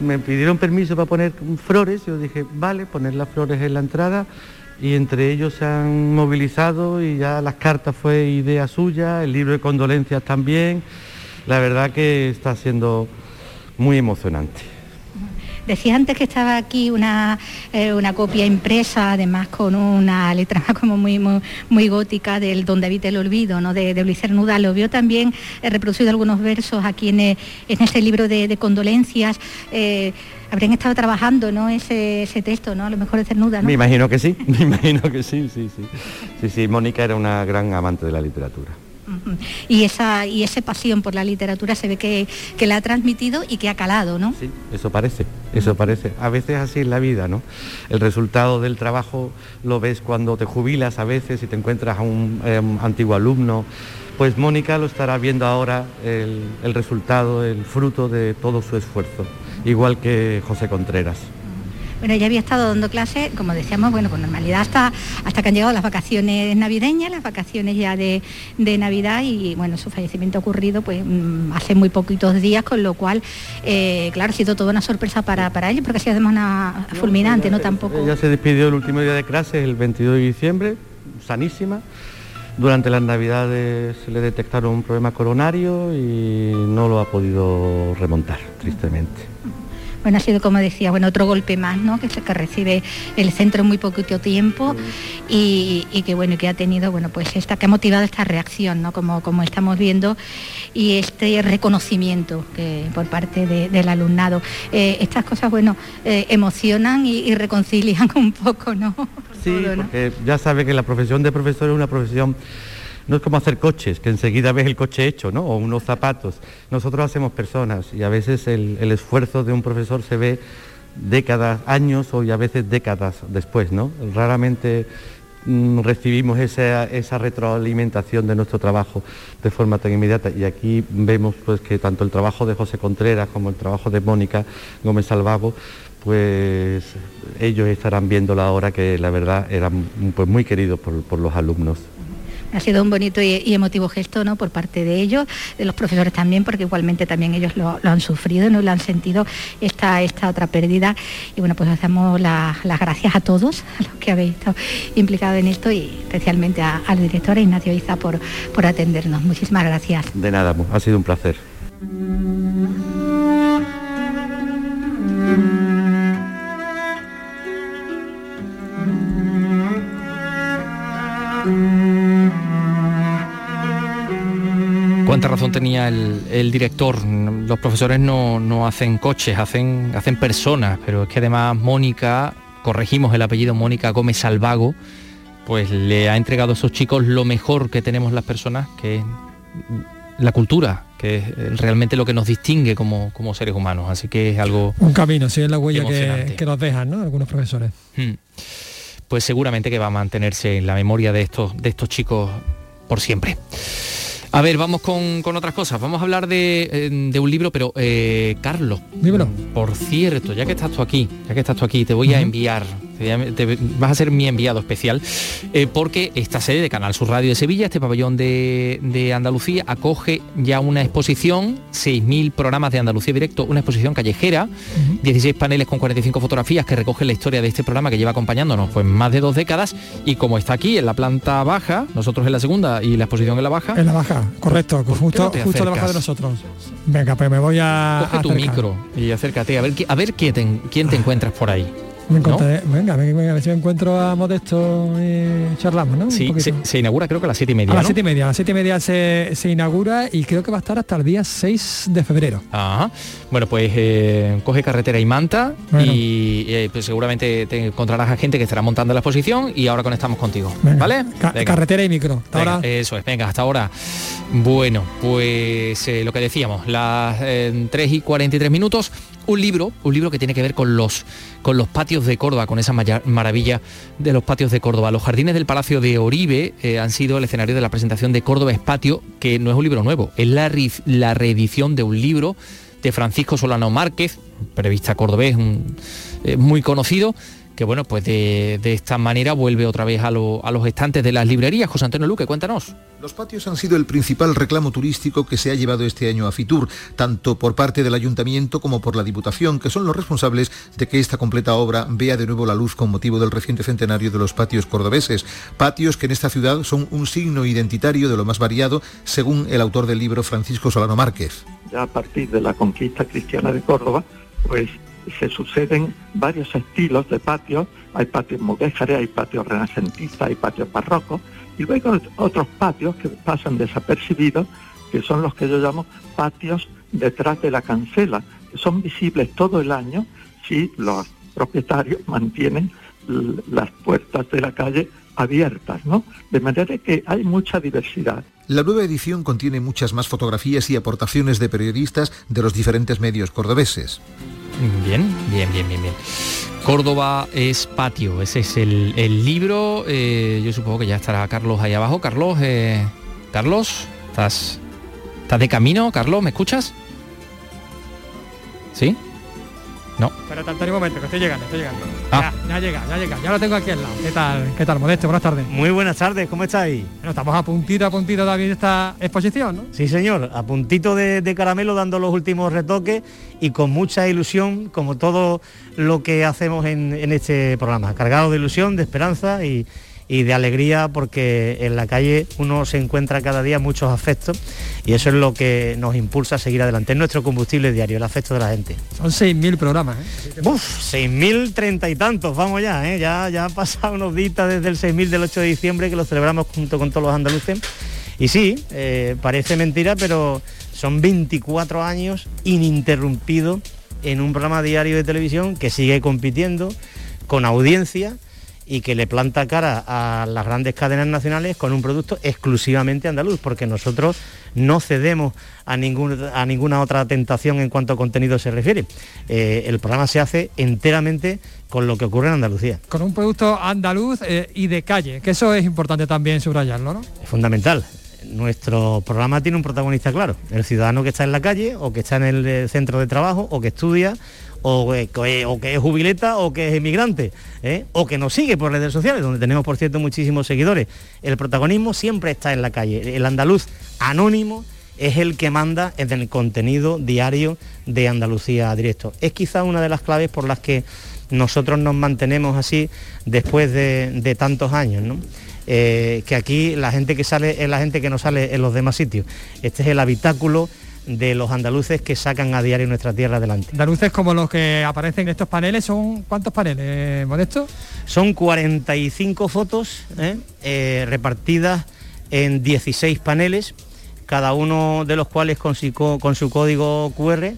me pidieron permiso para poner flores, yo dije, vale, poner las flores en la entrada y entre ellos se han movilizado y ya las cartas fue idea suya, el libro de condolencias también. La verdad que está siendo muy emocionante. Decía antes que estaba aquí una, eh, una copia impresa, además con una letra como muy, muy, gótica del Don David el Olvido, ¿no? de, de Luis. Lo vio también he reproducido algunos versos aquí en, en este libro de, condolencias habrían estado trabajando ¿no? ese, ese texto, ¿no? A lo mejor de Cernuda, ¿no? Me imagino que sí, me imagino que sí, sí, sí. Sí, sí, Mónica era una gran amante de la literatura. Y esa, y esa pasión por la literatura se ve que, que, la ha transmitido y que ha calado, ¿no? Sí, eso parece, eso parece. A veces así es la vida, ¿no? El resultado del trabajo lo ves cuando te jubilas a veces y te encuentras a un em, antiguo alumno. Pues Mónica lo estará viendo ahora el, el resultado, el fruto de todo su esfuerzo igual que José Contreras. Bueno, ella había estado dando clases, como decíamos, bueno, con normalidad hasta, hasta que han llegado las vacaciones navideñas, las vacaciones ya de, Navidad y bueno, su fallecimiento ha ocurrido pues mm, hace muy poquitos días, con lo cual, eh, claro, ha sido toda una sorpresa para, para ellos, porque ha sido además una fulminante, ¿no? Tampoco. Ella se despidió el último día de clases, el 22 de diciembre, sanísima. Durante las navidades le detectaron un problema coronario y no lo ha podido remontar, tristemente bueno, ha sido como decía, bueno, otro golpe más, ¿no? Que, que recibe el centro en muy poquito tiempo y, que bueno, que ha tenido, bueno, pues esta, que ha motivado esta reacción, ¿no? Como, como estamos viendo, y este reconocimiento por parte del alumnado. Eh, estas cosas, bueno, eh, emocionan y, reconcilian un poco, ¿no? sí, porque ya sabe que la profesión de profesor es una profesión no es como hacer coches, que enseguida ves el coche hecho, ¿no? O unos zapatos. Nosotros hacemos personas y a veces el, esfuerzo de un profesor se ve décadas, años o a veces décadas después, ¿no? Raramente mm, recibimos esa, retroalimentación de nuestro trabajo de forma tan inmediata y aquí vemos pues que tanto el trabajo de José Contreras como el trabajo de Mónica Gómez Salvago pues ellos estarán viendo la hora que la verdad eran pues, muy queridos por los alumnos ha sido un bonito y, emotivo gesto ¿no? por parte de ellos, de los profesores también, porque igualmente también ellos lo, han sufrido, no lo han sentido esta, esta otra pérdida. Y bueno, pues hacemos las gracias a todos, a los que habéis estado implicados en esto y especialmente a, la directora Ignacio Iza por, por atendernos. Muchísimas gracias. De nada, ha sido un placer. Razón tenía el, director. Los profesores no, hacen coches, hacen, hacen personas, pero es que además Mónica, corregimos el apellido Mónica Gómez Salvago, pues le ha entregado a esos chicos lo mejor que tenemos las personas, que es la cultura, que es realmente lo que nos distingue como, seres humanos. Así que es algo... Un camino, sí, es la huella que, nos dejan, ¿no? Algunos profesores. Hmm. Pues seguramente que va a mantenerse en la memoria de estos, de estos chicos por siempre. A ver, vamos con, otras cosas. Vamos a hablar de, eh, un libro, pero eh, Carlos. Dímelo. Por cierto, ya que estás tú aquí, ya que estás tú aquí, te voy a enviar vas a ser mi enviado especial, eh, porque esta sede de Canal Sur Radio de Sevilla, este pabellón de, Andalucía, acoge ya una exposición, 6.000 programas de Andalucía Directo, una exposición callejera, 16 paneles con 45 fotografías que recogen la historia de este programa que lleva acompañándonos pues más de dos décadas y como está aquí en la planta baja, nosotros en la segunda y la exposición en la baja. En la baja, correcto, justo, justo la baja de nosotros. Venga, pues me voy a... Coge tu micro y acércate, a ver, a ver quién te encuentras por ahí. Me venga, venga, a ver si me encuentro a Modesto y charlamos, ¿no? Sí, se, inaugura creo que a las siete y media. A las siete y media, a las siete y media se, inaugura y creo que va a estar hasta el día 6 de febrero. Ajá. Bueno, pues eh, coge carretera y manta y eh, pues seguramente te encontrarás a gente que estará montando la exposición y ahora conectamos contigo. ¿Vale? carretera y micro. Hasta ahora. Eso es, venga, hasta ahora. Bueno, pues eh, lo que decíamos, las 3 y 43 minutos un libro, un libro que tiene que ver con los, con los patios de Córdoba, con esa maravilla de los patios de Córdoba. Los jardines del Palacio de Oribe eh, han sido el escenario de la presentación de Córdoba es Patio, que no es un libro nuevo, es la, la reedición de un libro de Francisco Solano Márquez, periodista cordobés eh, muy conocido, que bueno, pues de, esta manera vuelve otra vez a, los estantes de las librerías. José Antonio Luque, cuéntanos. Los patios han sido el principal reclamo turístico que se ha llevado este año a Fitur, tanto por parte del ayuntamiento como por la Diputación, que son los responsables de que esta completa obra vea de nuevo la luz con motivo del reciente centenario de los patios cordobeses. Patios que en esta ciudad son un signo identitario de lo más variado, según el autor del libro Francisco Solano Márquez. Ya a partir de la conquista cristiana de Córdoba, pues se suceden varios estilos de patios, hay patios mudéjares, hay patios renacentistas, hay patios barrocos, y luego otros patios que pasan desapercibidos, que son los que yo llamo patios detrás de la cancela, que son visibles todo el año si los propietarios mantienen las puertas de la calle abiertas, ¿no? De manera que hay mucha diversidad. La nueva edición contiene muchas más fotografías y aportaciones de periodistas de los diferentes medios cordobeses. Bien, bien, bien, bien, bien. Córdoba es patio, ese es el, libro. Eh, yo supongo que ya estará Carlos ahí abajo. Carlos, eh, Carlos, ¿estás, ¿estás de camino? Carlos, ¿me escuchas? ¿Sí? No. Pero tanto un momento, que estoy llegando, estoy llegando. Ah. Ya, ya llega, ya llega, ya lo tengo aquí al lado. ¿Qué tal? ¿Qué tal, Modesto? Buenas tardes. Muy buenas tardes, ¿cómo estáis? Bueno, estamos a puntito, a puntito de esta exposición, ¿no? Sí, señor, a puntito de, caramelo dando los últimos retoques y con mucha ilusión, como todo lo que hacemos en, en este programa, cargado de ilusión, de esperanza y, y de alegría porque en la calle uno se encuentra cada día muchos afectos y eso es lo que nos impulsa a seguir adelante. Es nuestro combustible diario, el afecto de la gente. Son 6.000 programas, ¿eh? Uf, 6.000 treinta y tantos, vamos ya, ¿eh? ya, ya han pasado unos días desde el 6.000 del 8 de diciembre que lo celebramos junto con todos los andaluces. Y sí, eh, parece mentira, pero son 24 años ininterrumpidos en un programa diario de televisión que sigue compitiendo con audiencia y que le planta cara a las grandes cadenas nacionales con un producto exclusivamente andaluz, porque nosotros no cedemos a, a ninguna otra tentación en cuanto a contenido se refiere. Eh, el programa se hace enteramente con lo que ocurre en Andalucía. Con un producto andaluz eh, y de calle, que eso es importante también subrayarlo, ¿no? Es fundamental. Nuestro programa tiene un protagonista claro, el ciudadano que está en la calle o que está en el eh, centro de trabajo o que estudia o, que es jubileta o que es emigrante, ¿eh? o que nos sigue por redes sociales, donde tenemos, por cierto, muchísimos seguidores. El protagonismo siempre está en la calle. El andaluz anónimo es el que manda en el contenido diario de Andalucía Directo. Es quizá una de las claves por las que nosotros nos mantenemos así después de, tantos años, eh, que aquí la gente que sale es la gente que no sale en los demás sitios. Este es el habitáculo de los andaluces que sacan a diario nuestra tierra adelante. Andaluces como los que aparecen en estos paneles, ¿son cuántos paneles, Modesto? Son 45 fotos ¿eh? Eh, repartidas en 16 paneles, cada uno de los cuales con su, con su código QR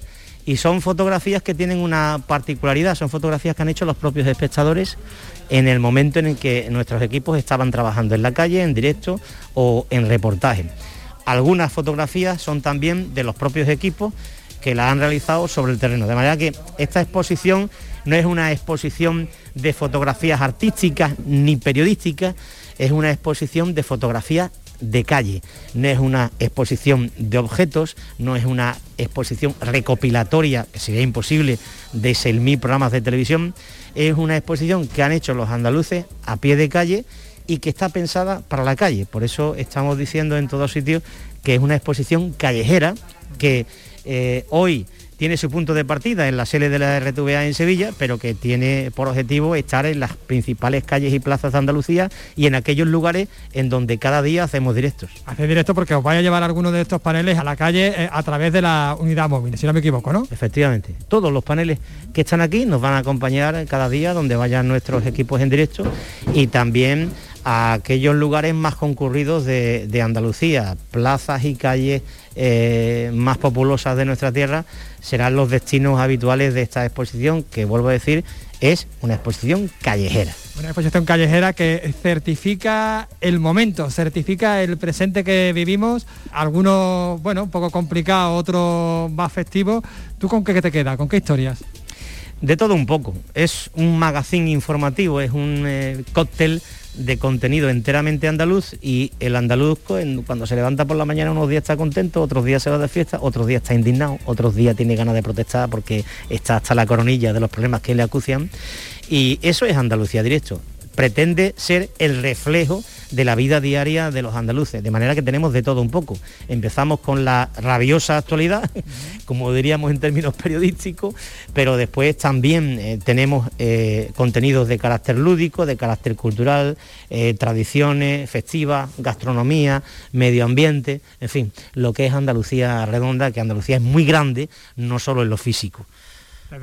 y son fotografías que tienen una particularidad, son fotografías que han hecho los propios espectadores en el momento en el que nuestros equipos estaban trabajando en la calle, en directo o en reportaje. Algunas fotografías son también de los propios equipos que la han realizado sobre el terreno. De manera que esta exposición no es una exposición de fotografías artísticas ni periodísticas, es una exposición de fotografías de calle. No es una exposición de objetos, no es una exposición recopilatoria, que sería imposible, de 6.000 programas de televisión. Es una exposición que han hecho los andaluces a pie de calle y que está pensada para la calle. Por eso estamos diciendo en todos sitios que es una exposición callejera que eh, hoy tiene su punto de partida en la sede de la RTVA en Sevilla, pero que tiene por objetivo estar en las principales calles y plazas de Andalucía y en aquellos lugares en donde cada día hacemos directos. Hace directo porque os vaya a llevar algunos de estos paneles a la calle eh, a través de la unidad móvil, si no me equivoco, ¿no? Efectivamente. Todos los paneles que están aquí nos van a acompañar cada día donde vayan nuestros equipos en directo y también a aquellos lugares más concurridos de, Andalucía, plazas y calles eh, más populosas de nuestra tierra, serán los destinos habituales de esta exposición, que vuelvo a decir, es una exposición callejera. Una exposición callejera que certifica el momento, certifica el presente que vivimos, algunos, bueno, un poco complicados, otros más festivos. ¿Tú con qué te queda? ¿Con qué historias? De todo un poco. Es un magazine informativo, es un eh, cóctel de contenido enteramente andaluz y el andaluz cuando se levanta por la mañana unos días está contento, otros días se va de fiesta, otros días está indignado, otros días tiene ganas de protestar porque está hasta la coronilla de los problemas que le acucian y eso es Andalucía directo. Pretende ser el reflejo de la vida diaria de los andaluces, de manera que tenemos de todo un poco. Empezamos con la rabiosa actualidad, como diríamos en términos periodísticos, pero después también eh, tenemos eh, contenidos de carácter lúdico, de carácter cultural, eh, tradiciones festivas, gastronomía, medio ambiente, en fin, lo que es Andalucía redonda, que Andalucía es muy grande, no solo en lo físico.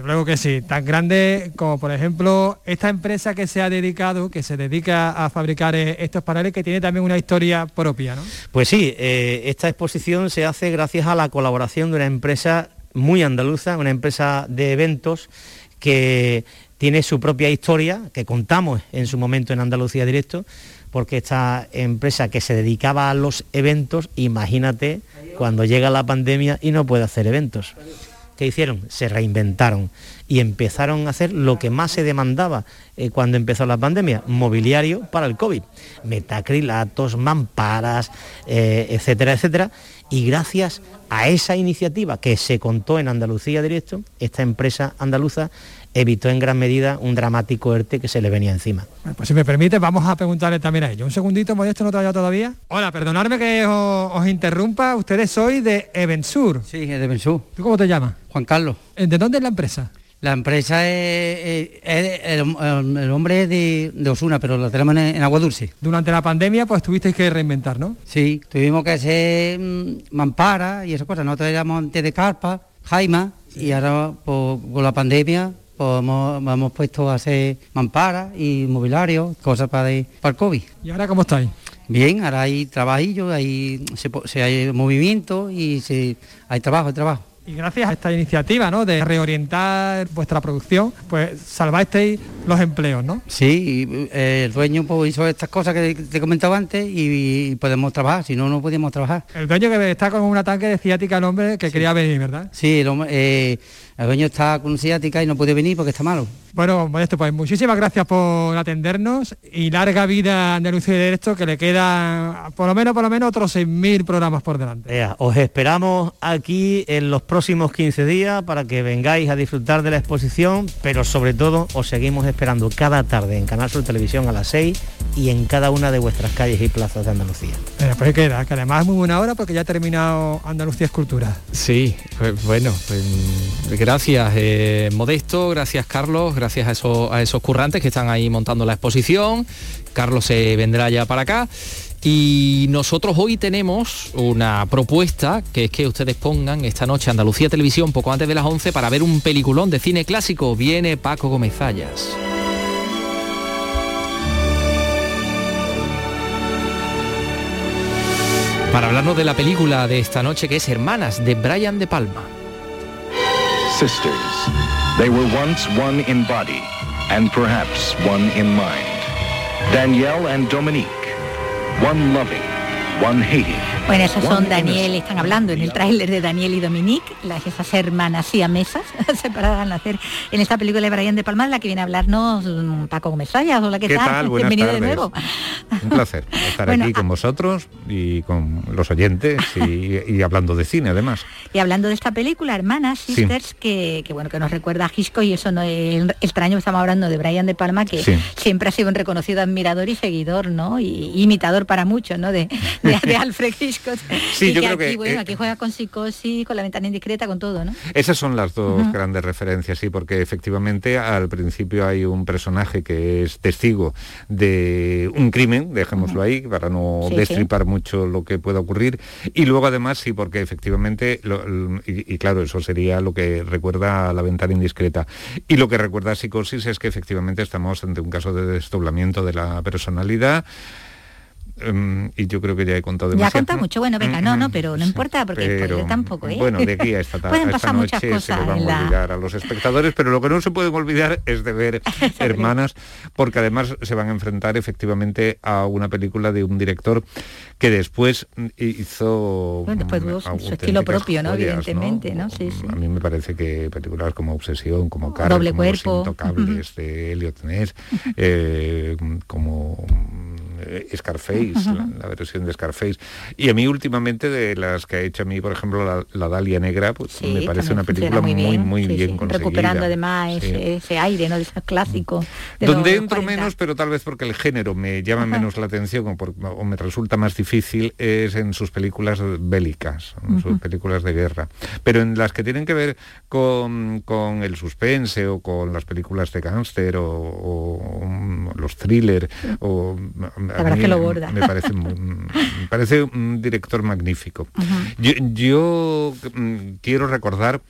Luego que sí, tan grande como por ejemplo esta empresa que se ha dedicado, que se dedica a fabricar eh, estos paneles, que tiene también una historia propia, ¿no? Pues sí, eh, esta exposición se hace gracias a la colaboración de una empresa muy andaluza, una empresa de eventos que tiene su propia historia, que contamos en su momento en Andalucía Directo, porque esta empresa que se dedicaba a los eventos, imagínate cuando llega la pandemia y no puede hacer eventos. ¿Qué hicieron? Se reinventaron y empezaron a hacer lo que más se demandaba eh, cuando empezó la pandemia, mobiliario para el COVID, metacrilatos, mamparas, eh, etcétera, etcétera. Y gracias a esa iniciativa que se contó en Andalucía Directo, esta empresa andaluza evitó en gran medida un dramático ERTE que se le venía encima. pues si me permite, vamos a preguntarle también a ellos. Un segundito, Modesto, no te vaya todavía. Hola, perdonadme que os, interrumpa. Ustedes soy de Evensur. Sí, de Evensur. ¿Tú cómo te llamas? Juan Carlos. ¿De dónde es la empresa? La empresa es, el, hombre de, Osuna, pero la tenemos en, Agua Dulce. Durante la pandemia, pues tuvisteis que reinventar, ¿no? Sí, tuvimos que hacer mm, mampara y esas cosas. Nosotros éramos antes de carpa, jaima, y ahora pues, con la pandemia pues hemos, puesto a hacer mamparas y mobiliario, cosas para, para el COVID. ¿Y ahora cómo estáis? Bien, ahora hay trabajillo, hay, se, hay movimiento y se, hay trabajo, hay trabajo. Y gracias a esta iniciativa ¿no? de reorientar vuestra producción, pues salvasteis los empleos, ¿no? Sí, eh, el dueño pues, hizo estas cosas que te he comentado antes y, podemos trabajar, si no, no podíamos trabajar. El dueño que está con un ataque de ciática el hombre que quería venir, ¿verdad? Sí, el, hombre, eh, el dueño está con ciática y no puede venir porque está malo. Bueno, Modesto, pues muchísimas gracias por atendernos y larga vida a Andalucía de esto que le quedan por lo menos, por lo menos otros 6.000 programas por delante. os esperamos aquí en los próximos 15 días para que vengáis a disfrutar de la exposición, pero sobre todo os seguimos esperando cada tarde en Canal Sur Televisión a las 6 y en cada una de vuestras calles y plazas de Andalucía. Eh, pues queda, que además es muy buena hora porque ya ha terminado Andalucía Escultura. Sí, pues bueno, pues, gracias eh, Modesto, gracias Carlos, gracias a esos, a currantes que están ahí montando la exposición. Carlos se vendrá ya para acá. Y nosotros hoy tenemos una propuesta que es que ustedes pongan esta noche Andalucía Televisión poco antes de las 11 para ver un peliculón de cine clásico. Viene Paco Gómez Para hablarnos de la película de esta noche que es Hermanas de Brian De Palma. Sisters. They were once one in body and perhaps one in mind. Danielle and Dominique, one loving, one hating. Bueno, esos son Daniel, están hablando en el tráiler de Daniel y Dominique, las esas hermanas mesas separadas al nacer en esta película de Brian de Palma, la que viene a hablarnos mm, Paco Gómez Sayas. Hola, ¿qué, ¿Qué tal? Bienvenido de nuevo. Un placer estar aquí con vosotros y con los oyentes y, hablando de cine además. Y hablando de esta película, Hermanas, Sisters, que, bueno, que nos recuerda a Gisco y eso no el, extraño estamos hablando de Brian de Palma, que siempre ha sido un reconocido admirador y seguidor, ¿no? Y imitador para muchos, ¿no? De, de, Alfred Hitchcock Sí, yo creo aquí, que... Bueno, aquí juega con psicosis, con la ventana indiscreta, con todo, ¿no? Esas son las dos grandes referencias, sí, porque efectivamente al principio hay un personaje que es testigo de un crimen, dejémoslo ahí, para no destripar mucho lo que pueda ocurrir, y luego además sí, porque efectivamente, y, claro, eso sería lo que recuerda a la ventana indiscreta, y lo que recuerda a psicosis es que efectivamente estamos ante un caso de desdoblamiento de la personalidad, Em, y yo creo que ya he contado demasiado. Ya ha contado mucho, bueno, venga, no, no, pero no importa, porque tampoco, ¿eh? Bueno, de aquí a esta, tarde, esta noche se le van a olvidar a los espectadores, pero lo que no se puede olvidar es de ver Hermanas, porque además se van a enfrentar efectivamente a una película de un director que después hizo... Bueno, después su estilo propio, ¿no? Evidentemente, ¿no? Sí, A mí me parece que películas como Obsesión, como Carlos, Doble como Cuerpo. Los Intocables de Elliot Ness, eh, como eh, Scarface, la, versión de Scarface. Y a mí últimamente de las que ha hecho a mí, por ejemplo, la, Dalia Negra, pues me parece una película muy, bien, muy, bien conseguida. Recuperando además ese, aire, ¿no? De ese clásico. Donde entro menos, pero tal vez porque el género me llama menos la atención o, me resulta más difícil, es en sus películas bélicas, en sus películas de guerra. Pero en las que tienen que ver con, con el suspense o con las películas de gángster o, los thrillers o la verdad que lo borda. Me parece, me parece un director magnífico. yo, mm, quiero recordar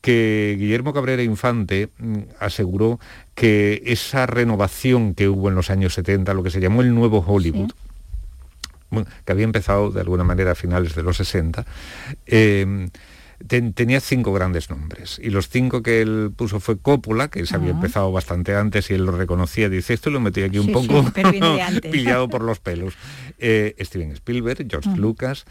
que Guillermo Cabrera Infante mm, aseguró que esa renovación que hubo en los años 70, lo que se llamó el nuevo Hollywood, que había empezado de alguna manera a finales de los 60, eh, tenía cinco grandes nombres y los cinco que él puso fue Coppola, que se había empezado bastante antes y él lo reconocía, dice esto lo metí aquí un poco pillado por los pelos. Eh, Steven Spielberg, George Lucas,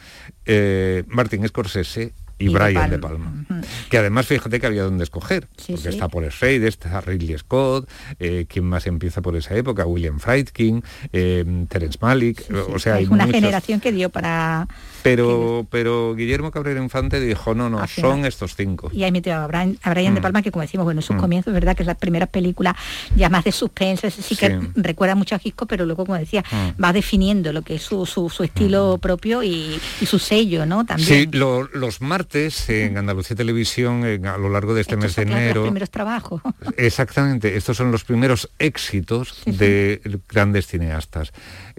eh, Martin Scorsese y, Brian de Palma. Que además fíjate que había donde escoger, porque está Paul Schrader, está Ridley Scott, eh, quien más empieza por esa época, William Friedkin, eh, Terence Malick, o sea, hay una generación que dio para pero, pero Guillermo Cabrera Infante dijo, no, no, son estos cinco. Y ahí metió a Brian, de mm. Palma, que como decimos, bueno, en sus mm. comienzos, verdad que es la primera película ya más de suspense, sí que recuerda mucho a Gisco, pero luego, como decía, mm. va definiendo lo que es su, su, estilo propio y, su sello, ¿no? También. Sí, los martes en Andalucía Televisión, a lo largo de este mes de enero... Los primeros trabajos. Exactamente, estos son los primeros éxitos de grandes cineastas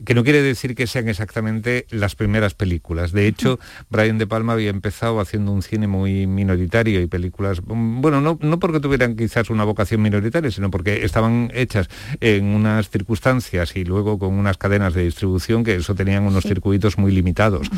que no quiere decir que sean exactamente las primeras películas. De hecho, Brian De Palma había empezado haciendo un cine muy minoritario y películas, mm, bueno, no, no porque tuvieran quizás una vocación minoritaria, sino porque estaban hechas en unas circunstancias y luego con unas cadenas de distribución que eso tenían unos circuitos muy limitados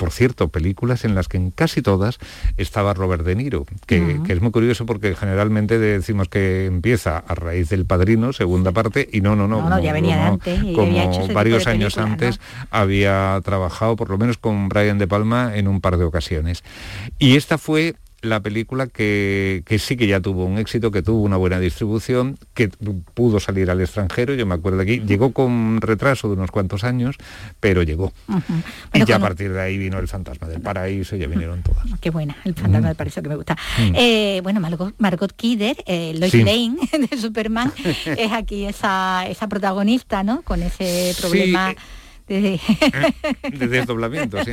por cierto, películas en las que en casi todas estaba Robert De Niro, que, es muy curioso porque generalmente decimos que empieza a raíz del Padrino, segunda parte, y no, no, no. no, ya venía antes. como varios años antes había trabajado por lo menos con Brian De Palma en un par de ocasiones. Y esta fue la película que, sí que ya tuvo un éxito, que tuvo una buena distribución, que pudo salir al extranjero, yo me acuerdo aquí, llegó con retraso de unos cuantos años, pero llegó. y ya a partir de ahí vino El Fantasma del Paraíso, ya vinieron todas. Qué buena, El Fantasma del Paraíso que me gusta. Eh, bueno, Margot, Kidder, eh, Lois Lane de Superman, es aquí esa, esa protagonista, ¿no? Con ese problema... De, desdoblamiento, sí.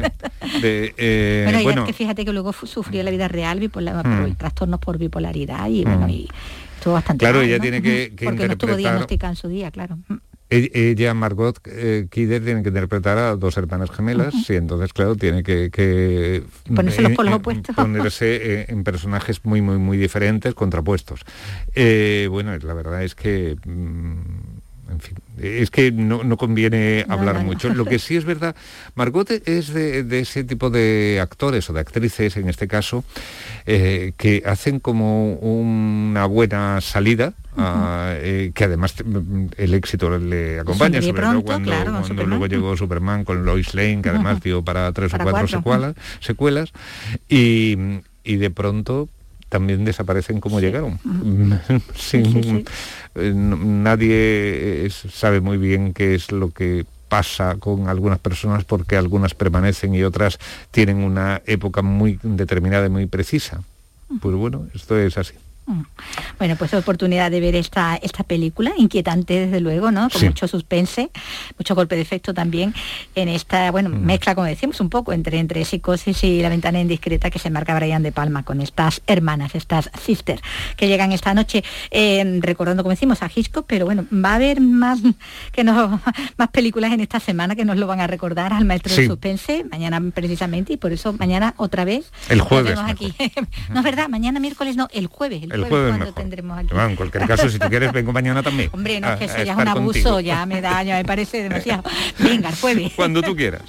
Eh, bueno, que fíjate que luego sufrió la vida real bipolar, mm. trastornos por bipolaridad y bueno, mm. y estuvo bastante Claro, ella tiene que, que Porque no estuvo diagnosticada en su día, claro. Mm. E, ella, Margot eh, Kidder, tiene que interpretar a dos hermanas gemelas y entonces, claro, tiene que... ponerse los polos opuestos. Ponerse en personajes muy, muy, muy diferentes, contrapuestos. Eh, bueno, la verdad es que en fin, es que no, conviene hablar mucho. Lo que sí es verdad, Margot es de, ese tipo de actores o de actrices, en este caso, eh, que hacen como una buena salida, ah, eh, que además el éxito le acompaña, sobre todo cuando, luego llegó Superman con Lois Lane, que además dio para tres o cuatro, secuelas, secuelas y, y de pronto también desaparecen como llegaron. Eh, nadie sabe muy bien qué es lo que pasa con algunas personas porque algunas permanecen y otras tienen una época muy determinada y muy precisa. Pues bueno, esto es así. Bueno, pues oportunidad de ver esta, esta película, inquietante desde luego, ¿no? Con mucho suspense, mucho golpe de efecto también en esta, bueno, mm. mezcla, como decimos, un poco entre, entre psicosis y la ventana indiscreta que se marca Brian de Palma con estas hermanas, estas sisters, que llegan esta noche, eh, recordando, como decimos, a Hitchcock, pero bueno, va a haber más, que no, más películas en esta semana que nos lo van a recordar al maestro de suspense, mañana precisamente, y por eso mañana otra vez. El jueves. Aquí. no es verdad, mañana miércoles no, el jueves. El el jueves mejor. Tendremos aquí. en cualquier caso, si tú quieres, vengo mañana también. Hombre, no, es que eso ya es un abuso, ya me da, ya me parece demasiado. Venga, el jueves. Cuando tú quieras.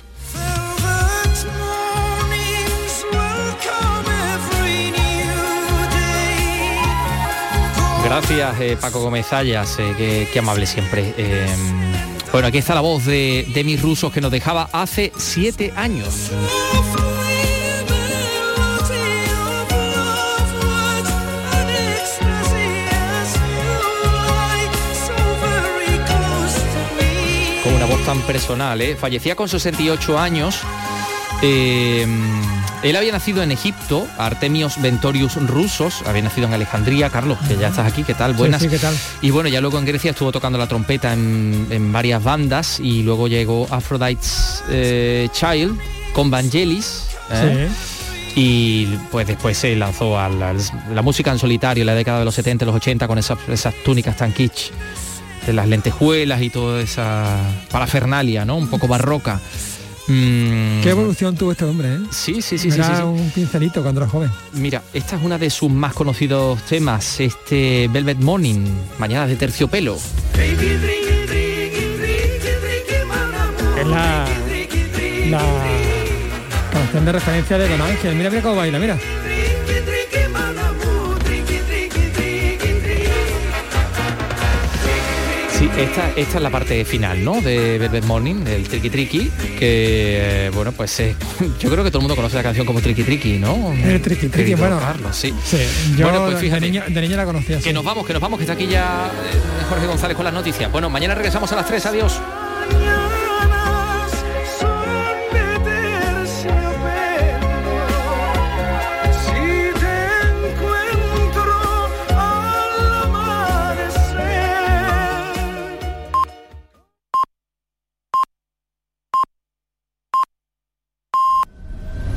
Gracias, eh, Paco Gómez Ayas, eh, qué, amable siempre. Eh, bueno, aquí está la voz de, de mis rusos que nos dejaba hace siete años. Tan personal, ¿eh? fallecía con 68 años. Eh, él había nacido en Egipto, Artemios Ventorius Rusos, había nacido en Alejandría, Carlos, que ya estás aquí, ¿qué tal? Buenas. ¿qué tal? Y bueno, ya luego en Grecia estuvo tocando la trompeta en, varias bandas y luego llegó Aphrodite's eh, Child con Vangelis. Y pues después se lanzó a la, música en solitario en la década de los 70, los 80 con esas, esas túnicas tan kitsch las lentejuelas y toda esa parafernalia, ¿no? Un poco barroca. Mm. Qué evolución tuvo este hombre, ¿eh? Sí, sí, sí, era sí, un pincelito cuando era joven. Mira, esta es una de sus más conocidos temas, este Velvet Morning, Mañana de terciopelo. Es la, la canción de referencia de Don Ángel. Mira, mira cómo baila, mira. Esta, esta es la parte final, ¿no? De Velvet Morning, del Tricky Tricky, que, eh, bueno, pues eh, yo creo que todo el mundo conoce la canción como Tricky Tricky, ¿no? El Tricky Tricky, bueno. sí. sí. Yo bueno, pues fíjate, de, niña, de la conocía. Que nos vamos, que nos vamos, que está aquí ya eh, Jorge González con las noticias. Bueno, mañana regresamos a las 3, adiós.